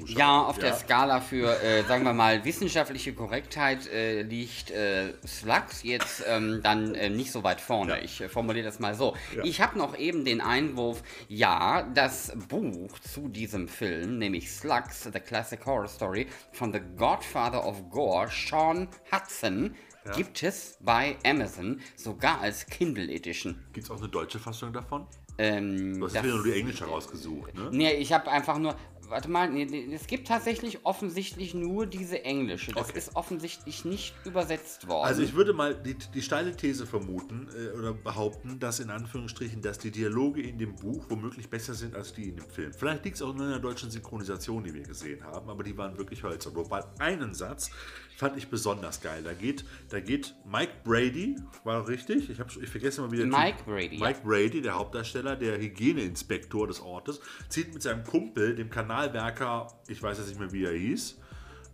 B: Ja, auf der Skala für, äh, sagen wir mal, wissenschaftliche Korrektheit äh, liegt äh, Slugs jetzt ähm, dann äh, nicht so weit vorne.
A: Ja.
B: Ich äh, formuliere das mal so.
A: Ja.
B: Ich habe noch eben den Einwurf, ja, das Buch zu diesem Film, nämlich Slugs, The Classic Horror Story von The Godfather of Gore, Sean Hudson,
A: Ja.
B: gibt es bei Amazon sogar als Kindle Edition.
A: Gibt es auch eine deutsche Fassung davon?
B: Ähm,
A: Du hast
B: das-
A: wieder nur die englische rausgesucht, ne?
B: Nee, ich habe einfach nur. Warte mal, nee, es gibt tatsächlich offensichtlich nur diese englische. Das
A: Okay.
B: ist offensichtlich nicht übersetzt worden.
A: Also ich würde mal die, die steile These vermuten äh, oder behaupten, dass in Anführungsstrichen, dass die Dialoge in dem Buch womöglich besser sind als die in dem Film. Vielleicht liegt es auch nur in der deutschen Synchronisation, die wir gesehen haben, aber die waren wirklich hölzer. Wobei einen Satz fand ich besonders geil. Da geht, da geht Mike Brady, war richtig? Ich, hab, ich vergesse mal wieder.
B: Mike Brady, ja.
A: Mike Brady, der Hauptdarsteller, der Hygieneinspektor des Ortes, zieht mit seinem Kumpel, dem Kanalwerker, ich weiß jetzt nicht mehr, wie er hieß,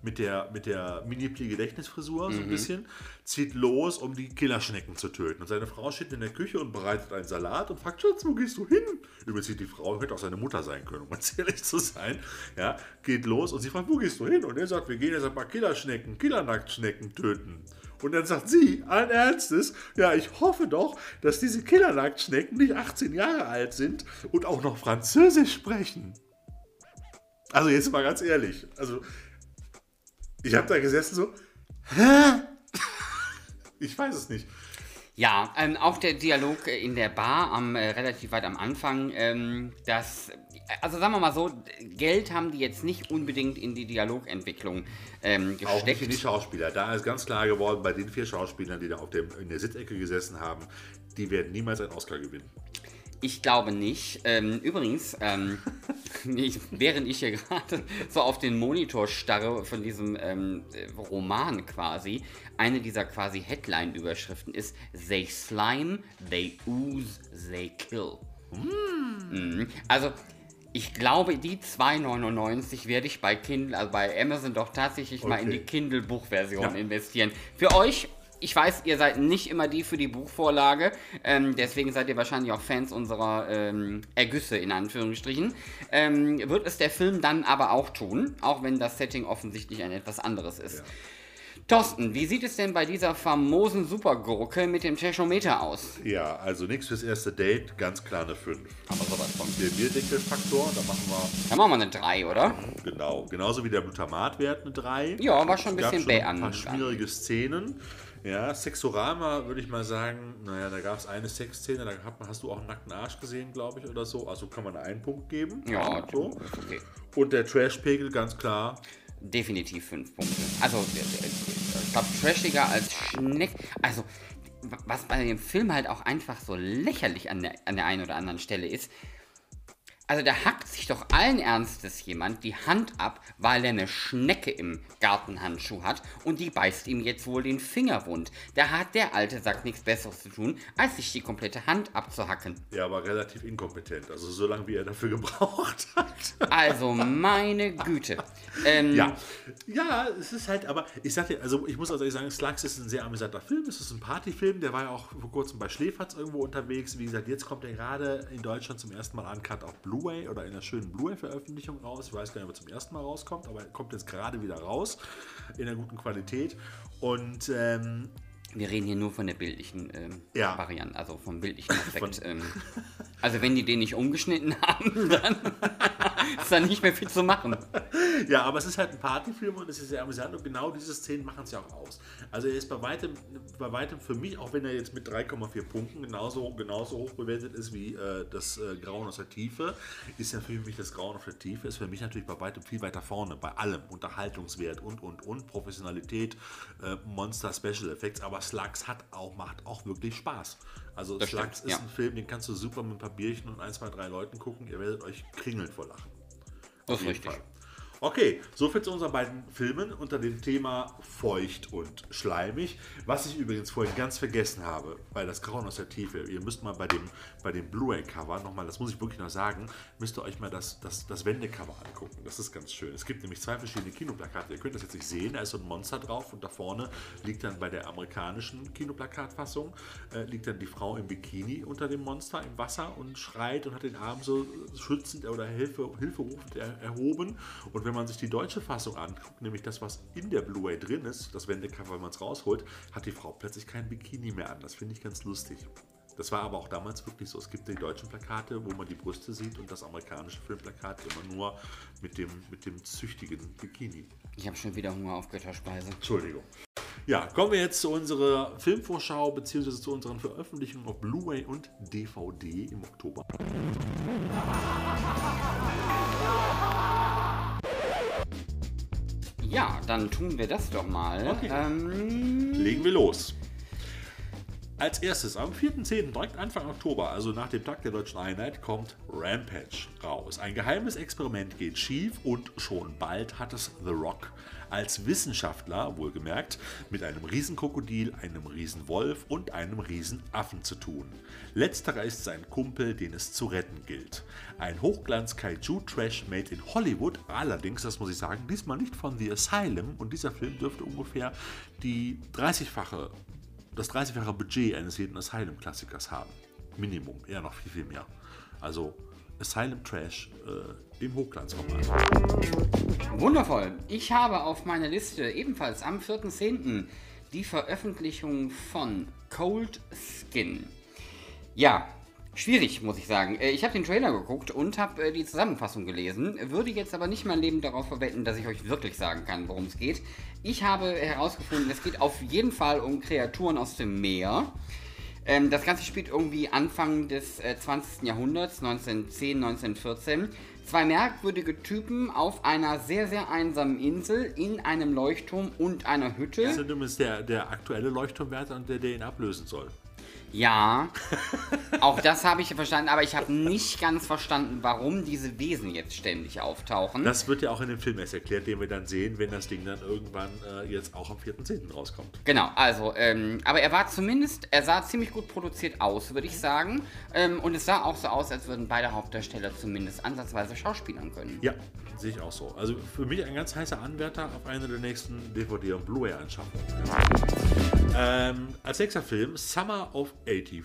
A: mit der, mit der Mini-Pli-Gedächtnisfrisur so ein bisschen, zieht los, um die Killerschnecken zu töten. Und seine Frau steht in der Küche und bereitet einen Salat und fragt, Schatz, wo gehst du hin? Übrigens sieht die Frau, hätte auch seine Mutter sein können, um ganz <laughs> ehrlich zu sein. Ja, geht los und sie fragt, wo gehst du hin? Und er sagt, wir gehen jetzt ein paar Killerschnecken, Killernacktschnecken töten. Und dann sagt sie, allen Ernstes, ja, ich hoffe doch, dass diese Killernacktschnecken nicht 18 Jahre alt sind und auch noch Französisch sprechen. Also jetzt mal ganz ehrlich, also ich habe da gesessen so, hä? Ich weiß es nicht.
B: ja, ähm, auch der Dialog äh, in der Bar am äh, relativ weit am Anfang, ähm, das. Also sagen wir mal so, Geld haben die jetzt nicht unbedingt in die Dialogentwicklung ähm,
A: Auch nicht in
B: gesteckt.
A: die Schauspieler. Da ist ganz klar geworden, bei den vier Schauspielern, die da auf dem, in der Sitzecke gesessen haben, die werden niemals einen Oscar gewinnen.
B: Ich glaube nicht. Ähm, übrigens, ähm, <laughs> ich, während ich hier gerade so auf den Monitor starre von diesem ähm, äh, Roman quasi, eine dieser quasi Headline-Überschriften ist They slime, they ooze, they kill. Mhm. Also, ich glaube, die 2,99 werde ich bei Kindle, also bei Amazon doch tatsächlich mal in
A: Okay.
B: die Kindle-Buchversion
A: Ja.
B: investieren. Für euch, ich weiß, ihr seid nicht immer die für die Buchvorlage, ähm, deswegen seid ihr wahrscheinlich auch Fans unserer ähm, Ergüsse in Anführungsstrichen. Ähm, wird es der Film dann aber auch tun, auch wenn das Setting offensichtlich ein etwas anderes ist.
A: Ja.
B: Thorsten, wie sieht es denn bei dieser famosen Supergurke mit dem Teschometer aus?
A: Ja, also nichts fürs erste Date, ganz klar eine 5.
B: Aber sowas von.
A: Der Bierdeckelfaktor, da machen wir
B: Dann machen wir eine 3, oder?
A: Genau, genauso wie der Glutamatwert eine 3.
B: Ja, war schon ein bisschen bäh
A: ein paar
B: an-
A: schwierige Szenen. Ja, Sexorama würde ich mal sagen, naja, da gab es eine Sexszene, da hat, hast du auch einen nackten Arsch gesehen, glaube ich, oder so. Also kann man einen Punkt geben.
B: Ja,
A: so.
B: okay.
A: Und der Trashpegel, ganz klar.
B: Definitiv 5 Punkte. Also, ich glaube, trashiger als Schneck. Also, was bei dem Film halt auch einfach so lächerlich an der, an der einen oder anderen Stelle ist, also da hackt sich doch allen Ernstes jemand die Hand ab, weil er eine Schnecke im Gartenhandschuh hat und die beißt ihm jetzt wohl den Finger wund. Da hat der alte Sack nichts Besseres zu tun, als sich die komplette Hand abzuhacken.
A: Ja, aber relativ inkompetent. Also so lange, wie er dafür <laughs> gebraucht hat.
B: Also meine Güte. Ähm,
A: Ja, ja, es ist halt, aber ich sag dir, also ich muss also ehrlich sagen, Slugs ist ein sehr amüsanter Film, es ist ein Partyfilm, der war ja auch vor kurzem bei Schläferz irgendwo unterwegs. Wie gesagt, jetzt kommt er gerade in Deutschland zum ersten Mal uncut auf Blu-ray oder in einer schönen Blu-ray-Veröffentlichung raus. Ich weiß gar nicht, ob er zum ersten Mal rauskommt, aber er kommt jetzt gerade wieder raus in einer guten Qualität. Und ähm,
B: Wir reden hier nur von der bildlichen ähm,
A: Ja.
B: Variante, also vom bildlichen Aspekt. <laughs>
A: Von-
B: ähm, <laughs> also wenn die den nicht umgeschnitten <laughs> haben, dann <laughs> ist da nicht mehr viel zu machen.
A: Ja, aber es ist halt ein Partyfilm und es ist sehr amüsant und genau diese Szenen machen es ja auch aus. Also er ist bei weitem, bei weitem für mich, auch wenn er jetzt mit 3,4 Punkten genauso, genauso hoch bewertet ist wie äh, das äh, Grauen aus der Tiefe, ist ja für mich das Grauen aus der Tiefe, ist für mich natürlich bei weitem viel weiter vorne, bei allem, Unterhaltungswert und, und, und, Professionalität, äh, Monster, Special Effects, aber Slugs hat auch, macht auch wirklich Spaß. Also
B: Das
A: Slugs
B: stimmt,
A: ist
B: ja.
A: ein Film, den kannst du super mit ein paar Bierchen und ein, zwei, drei Leuten gucken, ihr werdet euch kringeln vor Lachen.
B: Das
A: Auf
B: ist
A: jeden
B: richtig.
A: Fall. Okay, soviel zu unseren beiden Filmen unter dem Thema feucht und schleimig. Was ich übrigens vorhin ganz vergessen habe, weil das Grauen aus der Tiefe, ihr müsst mal bei dem, bei dem Blu-ray-Cover nochmal, das muss ich wirklich noch sagen, müsst ihr euch mal das, das, das Wendecover angucken. Das ist ganz schön. Es gibt nämlich zwei verschiedene Kinoplakate. Ihr könnt das jetzt nicht sehen, da ist so ein Monster drauf und da vorne liegt dann bei der amerikanischen Kinoplakatfassung, äh, liegt dann die Frau im Bikini unter dem Monster im Wasser und schreit und hat den Arm so schützend oder Hilfe, hilferufend er, erhoben. Und wenn man sich die deutsche Fassung anguckt, nämlich das, was in der Blu-ray drin ist, das Wendecover, wenn man es rausholt, hat die Frau plötzlich kein Bikini mehr an. Das finde ich ganz lustig. Das war aber auch damals wirklich so. Es gibt die deutschen Plakate, wo man die Brüste sieht und das amerikanische Filmplakat immer nur mit dem, mit dem züchtigen Bikini.
B: Ich habe schon wieder Hunger auf Götterspeise.
A: Entschuldigung. Ja, kommen wir jetzt zu unserer Filmvorschau bzw. zu unseren Veröffentlichungen auf Blu-ray und DVD im Oktober.
B: Ja, dann tun wir das doch mal.
A: Okay.
B: Ähm,
A: Legen wir los. Als erstes am 4.10., direkt Anfang Oktober, also nach dem Tag der Deutschen Einheit, kommt Rampage raus. Ein geheimes Experiment geht schief und schon bald hat es The Rock als Wissenschaftler, wohlgemerkt, mit einem Riesenkrokodil, einem Riesenwolf und einem Riesenaffen zu tun. Letzterer ist sein Kumpel, den es zu retten gilt. Ein Hochglanz-Kaiju-Trash made in Hollywood, allerdings, das muss ich sagen, diesmal nicht von The Asylum und dieser Film dürfte ungefähr die 30-fache das 30-fache Budget eines jeden Asylum-Klassikers haben. Minimum, eher noch viel, viel mehr. Also Asylum Trash äh, im Hochglanzformat.
B: Wundervoll. Ich habe auf meiner Liste ebenfalls am 4.10. die Veröffentlichung von Cold Skin. Ja, schwierig, muss ich sagen. Äh, Ich habe den Trailer geguckt und habe äh, die Zusammenfassung gelesen, würde jetzt aber nicht mein Leben darauf verwetten, dass ich euch wirklich sagen kann, worum es geht. Ich habe herausgefunden, es geht auf jeden Fall um Kreaturen aus dem Meer. Ähm, das Ganze spielt irgendwie Anfang des äh, 20. Jahrhunderts, 1910, 1914. Zwei merkwürdige Typen auf einer sehr, sehr einsamen Insel in einem Leuchtturm und einer Hütte.
A: Das ist übrigens der, der aktuelle Leuchtturmwärter der, der ihn ablösen soll.
B: Ja, auch das habe ich verstanden, aber ich habe nicht ganz verstanden, warum diese Wesen jetzt ständig auftauchen.
A: Das wird ja auch in dem Film erst erklärt, den wir dann sehen, wenn das Ding dann irgendwann äh, jetzt auch am 4.10. rauskommt.
B: Genau, also, ähm, aber er war zumindest, er sah ziemlich gut produziert aus, würde ich sagen. Ähm, und es sah auch so aus, als würden beide Hauptdarsteller zumindest ansatzweise schauspielern können.
A: Ja, sehe ich auch so. Also für mich ein ganz heißer Anwärter auf eine der nächsten DVD- und Blu-ray-Anschaffungen. Ähm, als nächster Film Summer of 84.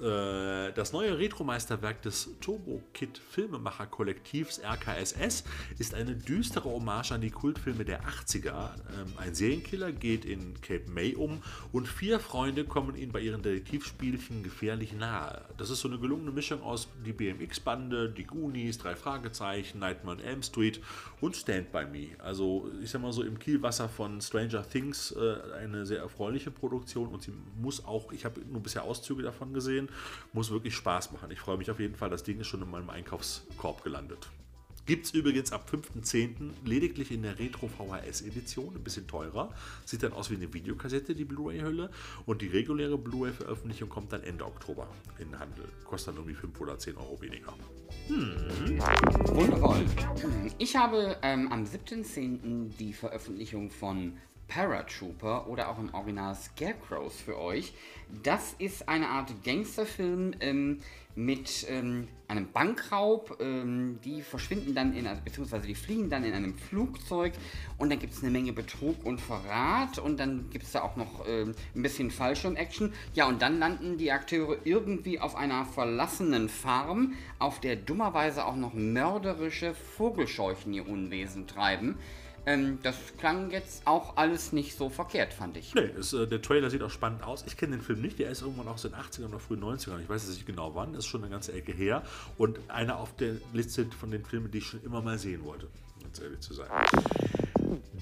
A: Äh, das neue Retromeisterwerk des Turbo Kid Filmemacher-Kollektivs RKSS ist eine düstere Hommage an die Kultfilme der 80er. Ähm, ein Serienkiller geht in Cape May um und vier Freunde kommen ihm bei ihren Detektivspielchen gefährlich nahe. Das ist so eine gelungene Mischung aus die BMX-Bande, die Goonies, drei Fragezeichen, Nightmare on Elm Street und Stand By Me. Also ich sag mal so im Kielwasser von Stranger Things äh, eine sehr erfreuliche Produktion und sie muss auch, ich habe nur bisher Auszüge davon gesehen, muss wirklich Spaß machen. Ich freue mich auf jeden Fall, das Ding ist schon in meinem Einkaufskorb gelandet. Gibt es übrigens ab 5.10. lediglich in der Retro VHS Edition, ein bisschen teurer. Sieht dann aus wie eine Videokassette, die Blu-ray-Hülle. Und die reguläre Blu-ray-Veröffentlichung kommt dann Ende Oktober in den Handel. Kostet dann irgendwie 5 oder 10 Euro weniger.
B: Wundervoll. Ich habe ähm, am 17.10. die Veröffentlichung von Paratrooper oder auch im Original Scarecrows für euch. Das ist eine Art Gangsterfilm ähm, mit ähm, einem Bankraub. Ähm, die verschwinden dann in, also, beziehungsweise die fliegen dann in einem Flugzeug und dann gibt es eine Menge Betrug und Verrat und dann gibt es da auch noch ähm, ein bisschen Fallschirm-Action. Ja, und dann landen die Akteure irgendwie auf einer verlassenen Farm, auf der dummerweise auch noch mörderische Vogelscheuchen ihr Unwesen treiben. Ähm, das klang jetzt auch alles nicht so verkehrt, fand ich.
A: Nee, es, äh, der Trailer sieht auch spannend aus. Ich kenne den Film nicht, der ist irgendwann aus den 80ern oder frühen 90ern. Ich weiß jetzt nicht genau wann, ist schon eine ganze Ecke her. Und einer auf der Liste von den Filmen, die ich schon immer mal sehen wollte, um ganz ehrlich zu sein.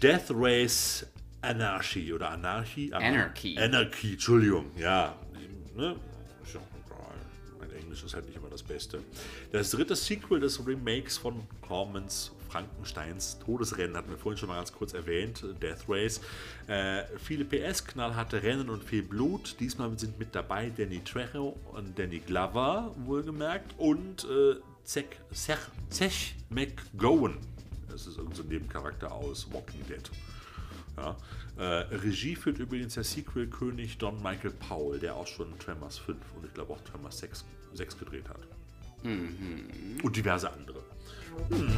A: Death Race Anarchy oder Anarchy?
B: Anarchy.
A: Anarchy, Entschuldigung, ja. Ne? Ist. Mein Englisch ist halt nicht immer das Beste. Das dritte Sequel des Remakes von Cormans Frankensteins Todesrennen hatten wir vorhin schon mal ganz kurz erwähnt, Death Race. Äh, viele PS, knallharte Rennen und viel Blut. Diesmal sind mit dabei Danny Trejo und Danny Glover, wohlgemerkt, und äh, Zech, Zech, Zech McGowan. Es ist irgendein so Nebencharakter aus Walking Dead. Ja. Äh, Regie führt übrigens der Sequel-König Don Michael Powell, der auch schon Tremors 5 und ich glaube auch Tremors 6, 6 gedreht hat. Mhm. Und diverse andere. Hm.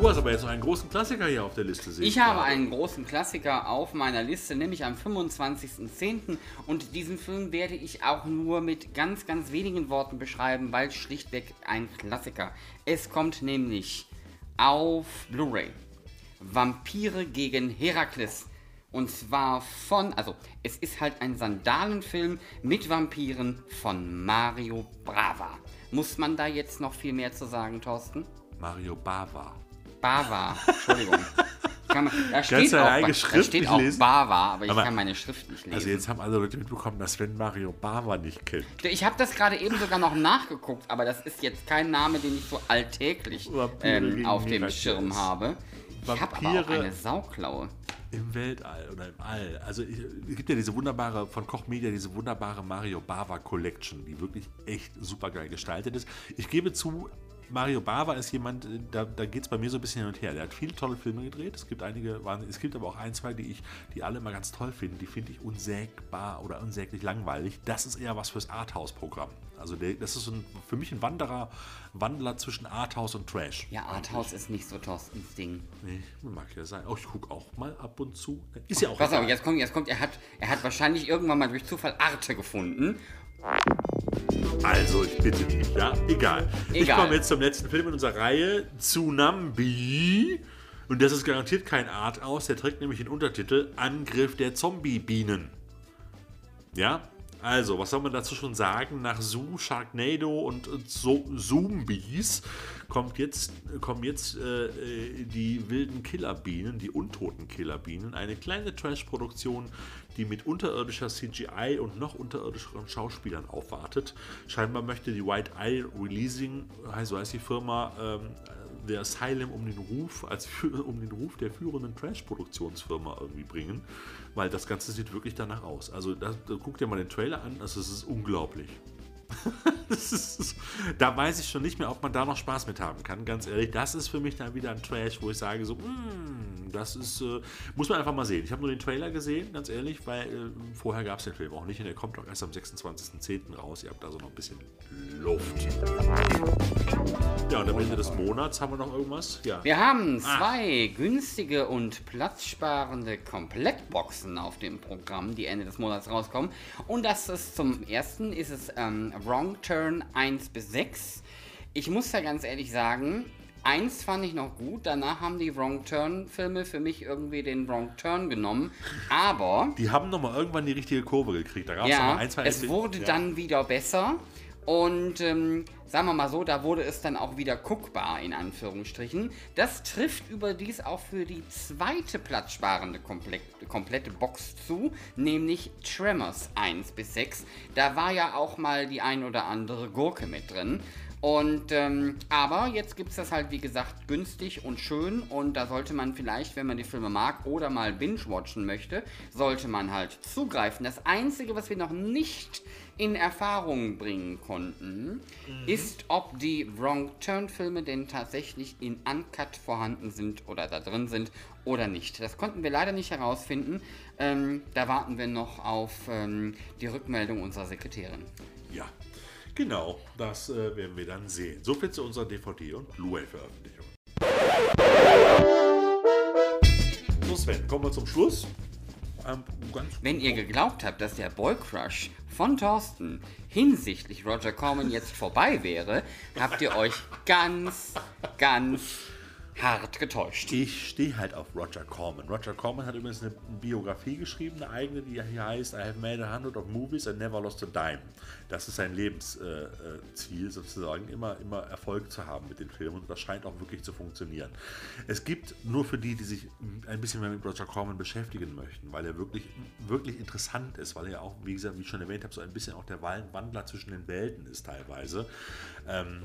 A: Du hast aber jetzt noch einen großen Klassiker hier auf der Liste.
B: Ich habe einen großen Klassiker auf meiner Liste, nämlich am 25.10. Und diesen Film werde ich auch nur mit ganz, ganz wenigen Worten beschreiben, weil schlichtweg ein Klassiker. Es kommt nämlich auf Blu-ray. Vampire gegen Herakles. Und zwar von, also es ist halt ein Sandalenfilm mit Vampiren von Mario Brava. Muss man da jetzt noch viel mehr zu sagen, Thorsten?
A: Mario Bava.
B: Bava, Entschuldigung. <laughs> Kann man, da steht, auch, da steht auch Bava, aber ich aber, kann meine Schrift nicht lesen.
A: Also jetzt haben alle Leute mitbekommen, dass Sven Mario Bava nicht kennt.
B: Ich habe das gerade eben sogar noch nachgeguckt, aber das ist jetzt kein Name, den ich so alltäglich ähm, auf dem Schirm habe. Ich habe aber auch eine Sauklaue.
A: Im Weltall oder im All. Also es gibt ja diese wunderbare, von Koch Media, diese wunderbare Mario Bava Collection, die wirklich echt super geil gestaltet ist. Ich gebe zu, Mario Bava ist jemand, äh, da, da geht es bei mir so ein bisschen hin und her. Der hat viele tolle Filme gedreht. Es gibt einige, es gibt aber auch ein, zwei, die ich, die alle immer ganz toll finde. Die finde ich unsägbar oder unsäglich langweilig. Das ist eher was fürs Arthouse-Programm. Also der, das ist ein, für mich ein Wanderer, Wandler zwischen Arthouse und Trash.
B: Ja, Arthouse ist nicht so Thorstens Ding.
A: Nee, mag ja sein. Oh, ich gucke auch mal ab und zu. Ist ja auch.
B: Pass auf, jetzt kommt, jetzt kommt, er hat, er hat wahrscheinlich irgendwann mal durch Zufall Arte gefunden
A: also, ich bitte dich, ja? Egal. Egal. Ich komme jetzt zum letzten Film in unserer Reihe, Tsunami. Und das ist garantiert kein Art aus. Der trägt nämlich den Untertitel Angriff der Zombie-Bienen. Ja? Also, was soll man dazu schon sagen? Nach Zoo, Sharknado und so Zombies kommt jetzt, kommen jetzt äh, die wilden Killerbienen, die untoten Killerbienen. Eine kleine Trash-Produktion, die mit unterirdischer CGI und noch unterirdischeren Schauspielern aufwartet. Scheinbar möchte die White Eye Releasing, so heißt die Firma, ähm, The Asylum um den Ruf, als um den Ruf der führenden Trash-Produktionsfirma irgendwie bringen, weil das Ganze sieht wirklich danach aus. Also da, da guck dir mal den Trailer an, also es ist unglaublich. <laughs> ist, da weiß ich schon nicht mehr, ob man da noch Spaß mit haben kann. Ganz ehrlich, das ist für mich dann wieder ein Trash, wo ich sage so, mm, das ist, äh, muss man einfach mal sehen. Ich habe nur den Trailer gesehen, ganz ehrlich, weil äh, vorher gab es den Film auch nicht und der kommt doch erst am 26.10. raus. Ihr habt also noch ein bisschen Luft. Ja, und am Ende des Monats haben wir noch irgendwas? Ja.
B: Wir haben ah. zwei ah. günstige und platzsparende Komplettboxen auf dem Programm, die Ende des Monats rauskommen. Und das ist zum ersten ist es ähm, Wrong Turn 1 bis 6. Ich muss ja ganz ehrlich sagen, eins fand ich noch gut, danach haben die Wrong Turn Filme für mich irgendwie den Wrong Turn genommen, aber...
A: Die haben nochmal irgendwann die richtige Kurve gekriegt,
B: da gab es ja, ein, zwei... es wurde ja. dann wieder besser und ähm, sagen wir mal so, da wurde es dann auch wieder guckbar, in Anführungsstrichen. Das trifft überdies auch für die zweite platzsparende komplett, komplette Box zu, nämlich Tremors 1 bis 6. Da war ja auch mal die ein oder andere Gurke mit drin. Und ähm, aber jetzt gibt es das halt wie gesagt günstig und schön und da sollte man vielleicht, wenn man die Filme mag oder mal binge-watchen möchte, sollte man halt zugreifen. Das Einzige, was wir noch nicht in Erfahrung bringen konnten, mhm. ist, ob die Wrong Turn Filme denn tatsächlich in Uncut vorhanden sind oder da drin sind oder nicht. Das konnten wir leider nicht herausfinden. Ähm, da warten wir noch auf ähm, die Rückmeldung unserer Sekretärin.
A: Ja, genau, das äh, werden wir dann sehen. Soviel zu unserer DVD- und Blu-ray-Veröffentlichung. So Sven, kommen wir zum Schluss.
B: Ähm, Wenn ihr geglaubt habt, dass der Boy Crush von Thorsten hinsichtlich Roger Corman jetzt vorbei wäre, habt ihr euch ganz, ganz hart getäuscht.
A: Ich stehe halt auf Roger Corman. Roger Corman hat übrigens eine Biografie geschrieben, eine eigene, die hier heißt I have made a hundred of movies and never lost a dime. Das ist sein Lebensziel äh, sozusagen, immer, immer Erfolg zu haben mit den Filmen und das scheint auch wirklich zu funktionieren. Es gibt nur für die, die sich ein bisschen mehr mit Roger Corman beschäftigen möchten, weil er wirklich, wirklich interessant ist, weil er auch, wie gesagt, wie ich schon erwähnt habe, so ein bisschen auch der Wandler zwischen den Welten ist teilweise. Ähm,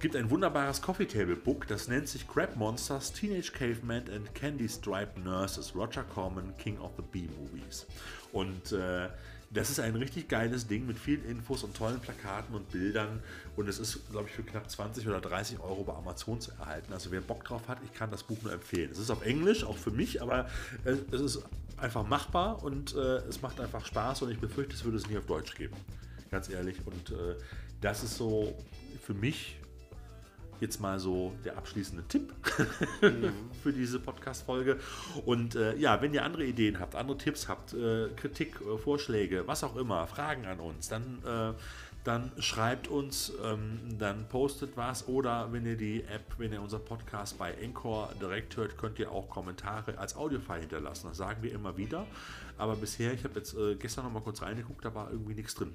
A: gibt ein wunderbares Coffee Table Book, das nennt sich Crab Monsters, Teenage Caveman and Candy Striped Nurses, Roger Corman, King of the Bee Movies. Und äh, Das ist ein richtig geiles Ding mit vielen Infos und tollen Plakaten und Bildern. Und es ist, glaube ich, für knapp 20 oder 30 Euro bei Amazon zu erhalten. Also wer Bock drauf hat, ich kann das Buch nur empfehlen. Es ist auf Englisch, auch für mich, aber es ist einfach machbar und äh, es macht einfach Spaß und ich befürchte, es würde es nie auf Deutsch geben. Ganz ehrlich. Und äh, das ist so für mich jetzt mal so der abschließende Tipp mhm. <laughs> für diese Podcast-Folge. Und äh, ja, wenn ihr andere Ideen habt, andere Tipps habt, äh, Kritik, äh, Vorschläge, was auch immer, Fragen an uns, dann, äh, dann schreibt uns, ähm, dann postet was oder wenn ihr die App, wenn ihr unser Podcast bei Encore direkt hört, könnt ihr auch Kommentare als Audiofile hinterlassen. Das sagen wir immer wieder. Aber bisher, ich habe jetzt äh, gestern noch mal kurz reingeguckt, da war irgendwie nichts drin.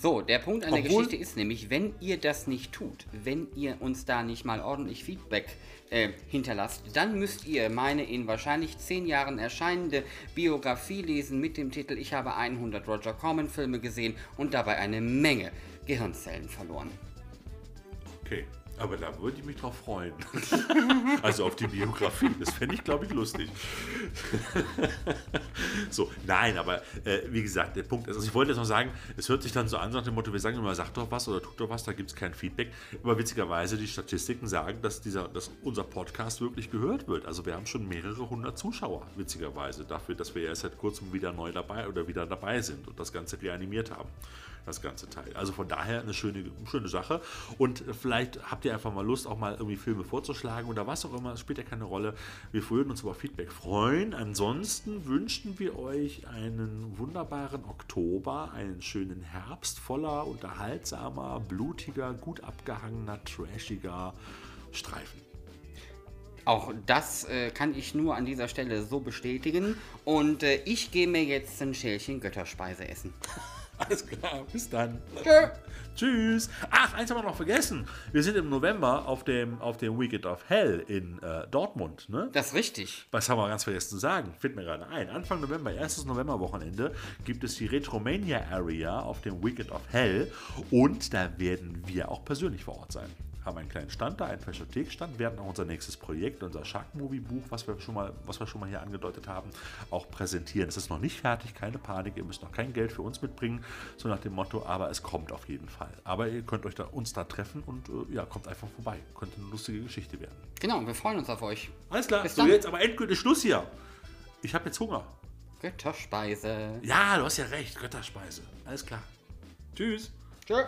B: So, der Punkt an der Geschichte ist nämlich, wenn ihr das nicht tut, wenn ihr uns da nicht mal ordentlich Feedback äh, hinterlasst, dann müsst ihr meine in wahrscheinlich zehn Jahren erscheinende Biografie lesen mit dem Titel Ich habe 100 Roger Corman Filme gesehen und dabei eine Menge Gehirnzellen verloren.
A: Okay. Aber da würde ich mich drauf freuen. <laughs> also auf die Biografie. Das fände ich, glaube ich, lustig. <laughs> so, nein, aber äh, wie gesagt, der Punkt ist, also ich wollte jetzt noch sagen, es hört sich dann so an, nach dem Motto, wir sagen immer, sagt doch was oder tut doch was, da gibt es kein Feedback. Aber witzigerweise, die Statistiken sagen, dass, dieser, dass unser Podcast wirklich gehört wird. Also wir haben schon mehrere hundert Zuschauer, witzigerweise, dafür, dass wir erst seit kurzem wieder neu dabei oder wieder dabei sind und das Ganze reanimiert haben das ganze Teil. Also von daher eine schöne, schöne Sache. Und vielleicht habt ihr einfach mal Lust, auch mal irgendwie Filme vorzuschlagen oder was auch immer. Es spielt ja keine Rolle. Wir würden uns über Feedback freuen. Ansonsten wünschen wir euch einen wunderbaren Oktober, einen schönen Herbst voller unterhaltsamer, blutiger, gut abgehangener, trashiger Streifen.
B: Auch das äh, kann ich nur an dieser Stelle so bestätigen. Und äh, ich gehe mir jetzt ein Schälchen Götterspeise essen. <laughs>
A: Alles klar, bis dann. Tschö. Tschüss. Ach, eins haben wir noch vergessen. Wir sind im November auf dem, auf dem Weekend of Hell in äh, Dortmund. Ne?
B: Das ist richtig.
A: Was haben wir ganz vergessen zu sagen? Fällt mir gerade ein. Anfang November, erstes Novemberwochenende, gibt es die Retromania Area auf dem Weekend of Hell. Und da werden wir auch persönlich vor Ort sein haben einen kleinen Stand da, einen Faschothek-Stand, werden auch unser nächstes Projekt, unser Shark Movie Buch, was wir schon mal, was wir schon mal hier angedeutet haben, auch präsentieren. Es ist noch nicht fertig, keine Panik, ihr müsst noch kein Geld für uns mitbringen, so nach dem Motto, aber es kommt auf jeden Fall. Aber ihr könnt euch da, uns da treffen und äh, ja, kommt einfach vorbei. Könnte eine lustige Geschichte werden.
B: Genau, wir freuen uns auf euch.
A: Alles klar, Bis so dann. jetzt aber endgültig Schluss hier. Ich habe jetzt Hunger.
B: Götterspeise.
A: Ja, du hast ja recht, Götterspeise. Alles klar. Tschüss. Tschüss.